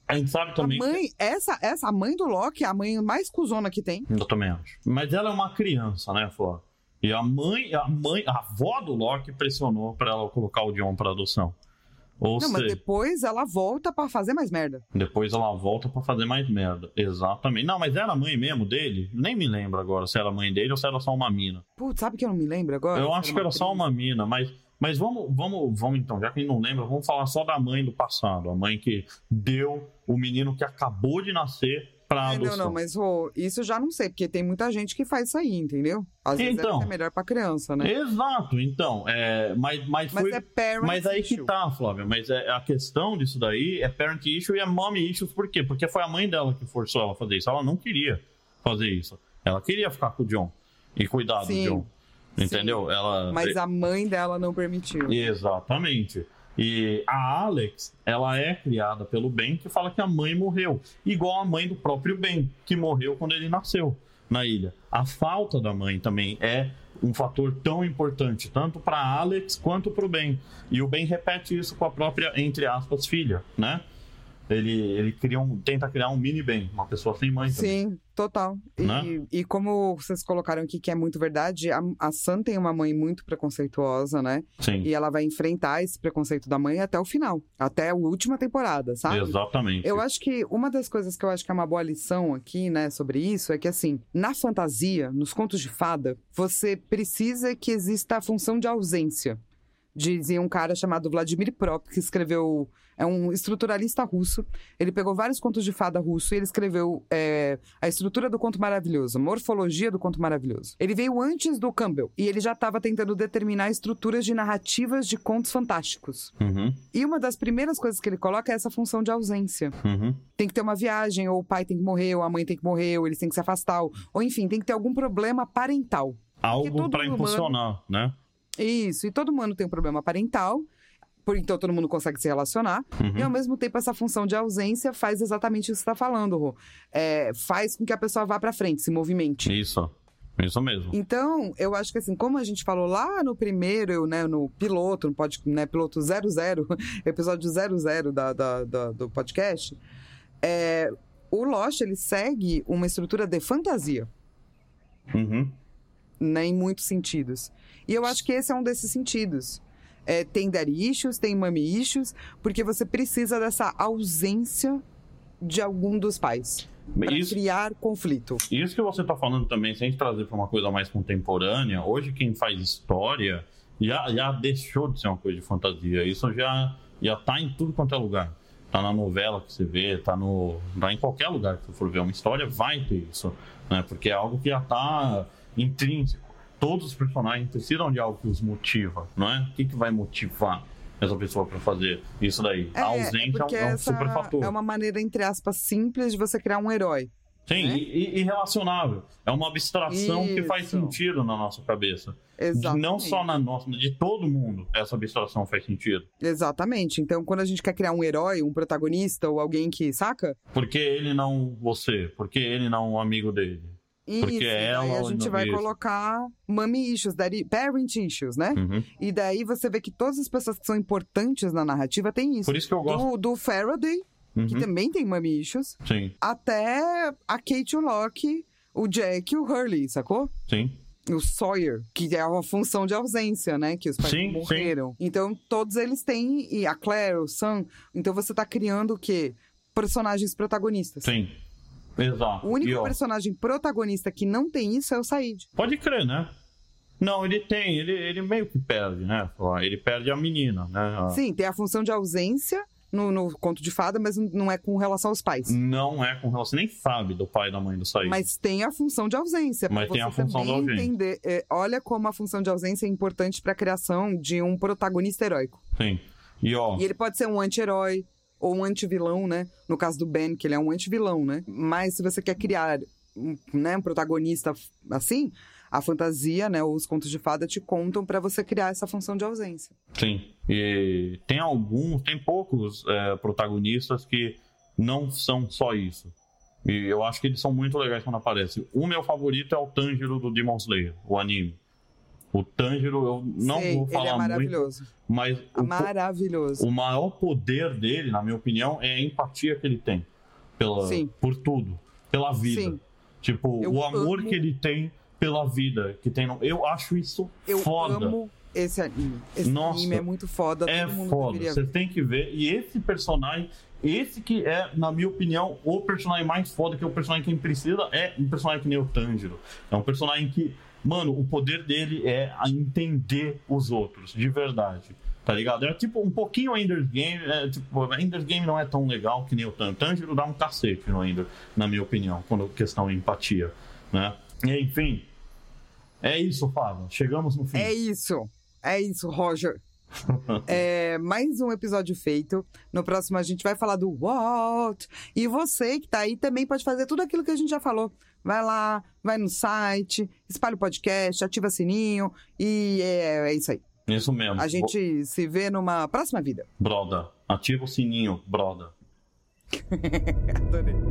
A gente sabe também. A mãe, essa, essa a mãe do Loki é a mãe mais cuzona que tem. Eu também acho. Mas ela é uma criança, né, Flor? E a mãe, a mãe, a avó do Loki pressionou pra ela colocar o John pra adoção. Ou não, mas seja, depois ela volta pra fazer mais merda. depois ela volta pra fazer mais merda. Exatamente. Não, mas era a mãe mesmo dele? Nem me lembro agora se era a mãe dele ou se era só uma mina. Putz, sabe que eu não me lembro agora? Eu acho que era só uma mina, mas, mas vamos, vamos, vamos então, já que a gente não lembra, vamos falar só da mãe do passado. A mãe que deu o menino que acabou de nascer pra É, adoção. não, não, mas Rô, isso eu já não sei, porque tem muita gente que faz isso aí, entendeu? Às vezes Então. é melhor pra criança, né? Exato, então. É, mas, mas, Mas foi. é parent Mas aí que issue. tá, Flávia. Mas é, a questão disso daí é parent issue e é mommy issues. Por quê? Porque foi a mãe dela que forçou ela a fazer isso. Ela não queria fazer isso. Ela queria ficar com o John e cuidar Sim, do John. Entendeu? Ela. Mas a mãe dela não permitiu. Exatamente. E a Alex, ela é criada pelo Ben, que fala que a mãe morreu. Igual a mãe do próprio Ben, que morreu quando ele nasceu na ilha. A falta da mãe também é um fator tão importante, tanto para Alex quanto para o Ben. E o Ben repete isso com a própria, entre aspas, filha, né? Ele, ele cria um, tenta criar um mini Ben, uma pessoa sem mãe também. Sim, total. E, Né? e como vocês colocaram aqui que é muito verdade, a, a Sam tem uma mãe muito preconceituosa, né? Sim, E ela vai enfrentar esse preconceito da mãe até o final, até a última temporada, sabe? exatamente. Eu acho que uma das coisas que eu acho que é uma boa lição aqui, né, sobre isso, é que assim, na fantasia, nos contos de fada, você precisa que exista a função de ausência. Dizia um cara chamado Vladimir Prop, que escreveu. É um estruturalista russo. Ele pegou vários contos de fada russo e ele escreveu é, a estrutura do conto maravilhoso, a morfologia do conto maravilhoso. Ele veio antes do Campbell e ele já estava tentando determinar estruturas de narrativas de contos fantásticos. Uhum, E uma das primeiras coisas que ele coloca é essa função de ausência uhum. tem que ter uma viagem, ou o pai tem que morrer, ou a mãe tem que morrer, ou eles têm que se afastar, ou, ou enfim, tem que ter algum problema parental. Algo para impulsionar, né? Isso, e todo mundo tem um problema parental, por então todo mundo consegue se relacionar, Uhum. e ao mesmo tempo essa função de ausência faz exatamente o que você está falando, Rô. É, faz com que a pessoa vá para frente, se movimente. Isso, isso mesmo. Então, eu acho que assim, como a gente falou lá no primeiro, eu, né, no piloto, no pod, né, piloto 00, [laughs] episódio 00 da, da- da- do podcast, é, o Lost, ele segue uma estrutura de fantasia, Uhum. né, em muitos sentidos. E eu acho que esse é um desses sentidos. É, tem daddy issues, tem issues, porque você precisa dessa ausência de algum dos pais para criar conflito. isso que você está falando também, sem trazer para uma coisa mais contemporânea, hoje quem faz história já, já deixou de ser uma coisa de fantasia. Isso já, já tá em tudo quanto é lugar. Tá na novela que você vê, tá, no, tá em qualquer lugar que você for ver uma história, vai ter isso. Né? Porque é algo que já tá intrínseco. Todos os personagens precisam de algo que os motiva, não é? O que, que vai motivar essa pessoa para fazer isso daí? a ausência é, porque um, é um super fator. é uma maneira, entre aspas, simples de você criar um herói. Sim, né? e, e relacionável. É uma abstração que faz Isso. sentido na nossa cabeça. Exatamente. Não só na nossa, de todo mundo, essa abstração faz sentido. Exatamente. Então, quando a gente quer criar um herói, um protagonista ou alguém que, saca? Por que ele não você? Por que ele não um amigo dele? Porque Isso, ela daí a gente vai isso. colocar mommy issues, daddy, parent issues, né? Uhum. E daí você vê que todas as pessoas que são importantes na narrativa têm isso. Por isso que eu gosto. Do, do Faraday, que Uhum. também tem mommy issues, Sim, até a Kate, o Locke, o Jack e o Hurley, sacou? sim. o Sawyer, que é uma função de ausência, né? Que os pais Sim, morreram. Então, todos eles têm, e a Claire, o Sam. Então, você tá criando o quê? Personagens protagonistas. Sim. Exato. O único E, personagem protagonista que não tem isso é o Said. Pode crer, né? Não, ele tem, ele, ele meio que perde, né? Ele perde a menina, né? Sim, tem a função de ausência no, no conto de fada, mas não é com relação aos pais. Não é com relação, nem sabe do pai e da mãe do Said. Mas tem a função de ausência. Mas tem você a função da ausência. entender. É, olha como a função de ausência é importante para a criação de um protagonista heróico. Sim. E ó, E ele pode ser um anti-herói ou um anti-vilão, né? No caso do Ben, que ele é um anti-vilão, né? Mas se você quer criar um, né, um protagonista assim, a fantasia, né, os contos de fada te contam para você criar essa função de ausência. sim. E tem alguns, tem poucos é, protagonistas que não são só isso. E eu acho que eles são muito legais quando aparecem. O meu favorito é o Tanjiro do Demon Slayer, o anime. O Tanjiro, eu não Sei, vou ele falar é muito, maravilhoso. mas o, Maravilhoso. o maior poder dele, na minha opinião, é a empatia que ele tem pela, Sim. por tudo, pela vida. Sim. Tipo, Eu o amor amo- que ele tem pela vida, que tem. Eu acho isso Eu foda. amo esse anime. Esse Nossa, anime é muito foda. É foda, você tem que ver. E esse personagem, esse que é, na minha opinião, o personagem mais foda, que é o personagem que precisa, é um personagem que nem o Tanjiro. É um personagem que, mano, o poder dele é a entender os outros, de verdade. Tá ligado? É tipo um pouquinho Ender's Game. É, tipo, Ender's Game não é tão legal que nem o. Tanjiro dá um cacete no Ender, na minha opinião, quando questão é empatia. Né? E, enfim. É isso, Fábio. Chegamos no fim. É isso. É isso, Roger. [laughs] É, mais um episódio feito. No próximo a gente vai falar do What. E você que tá aí também pode fazer tudo aquilo que a gente já falou. Vai lá, vai no site, espalha o podcast, ativa sininho e é, é isso aí. Isso mesmo. A gente se vê numa próxima vida. Broda, ativa o sininho, broda. [laughs] Adorei.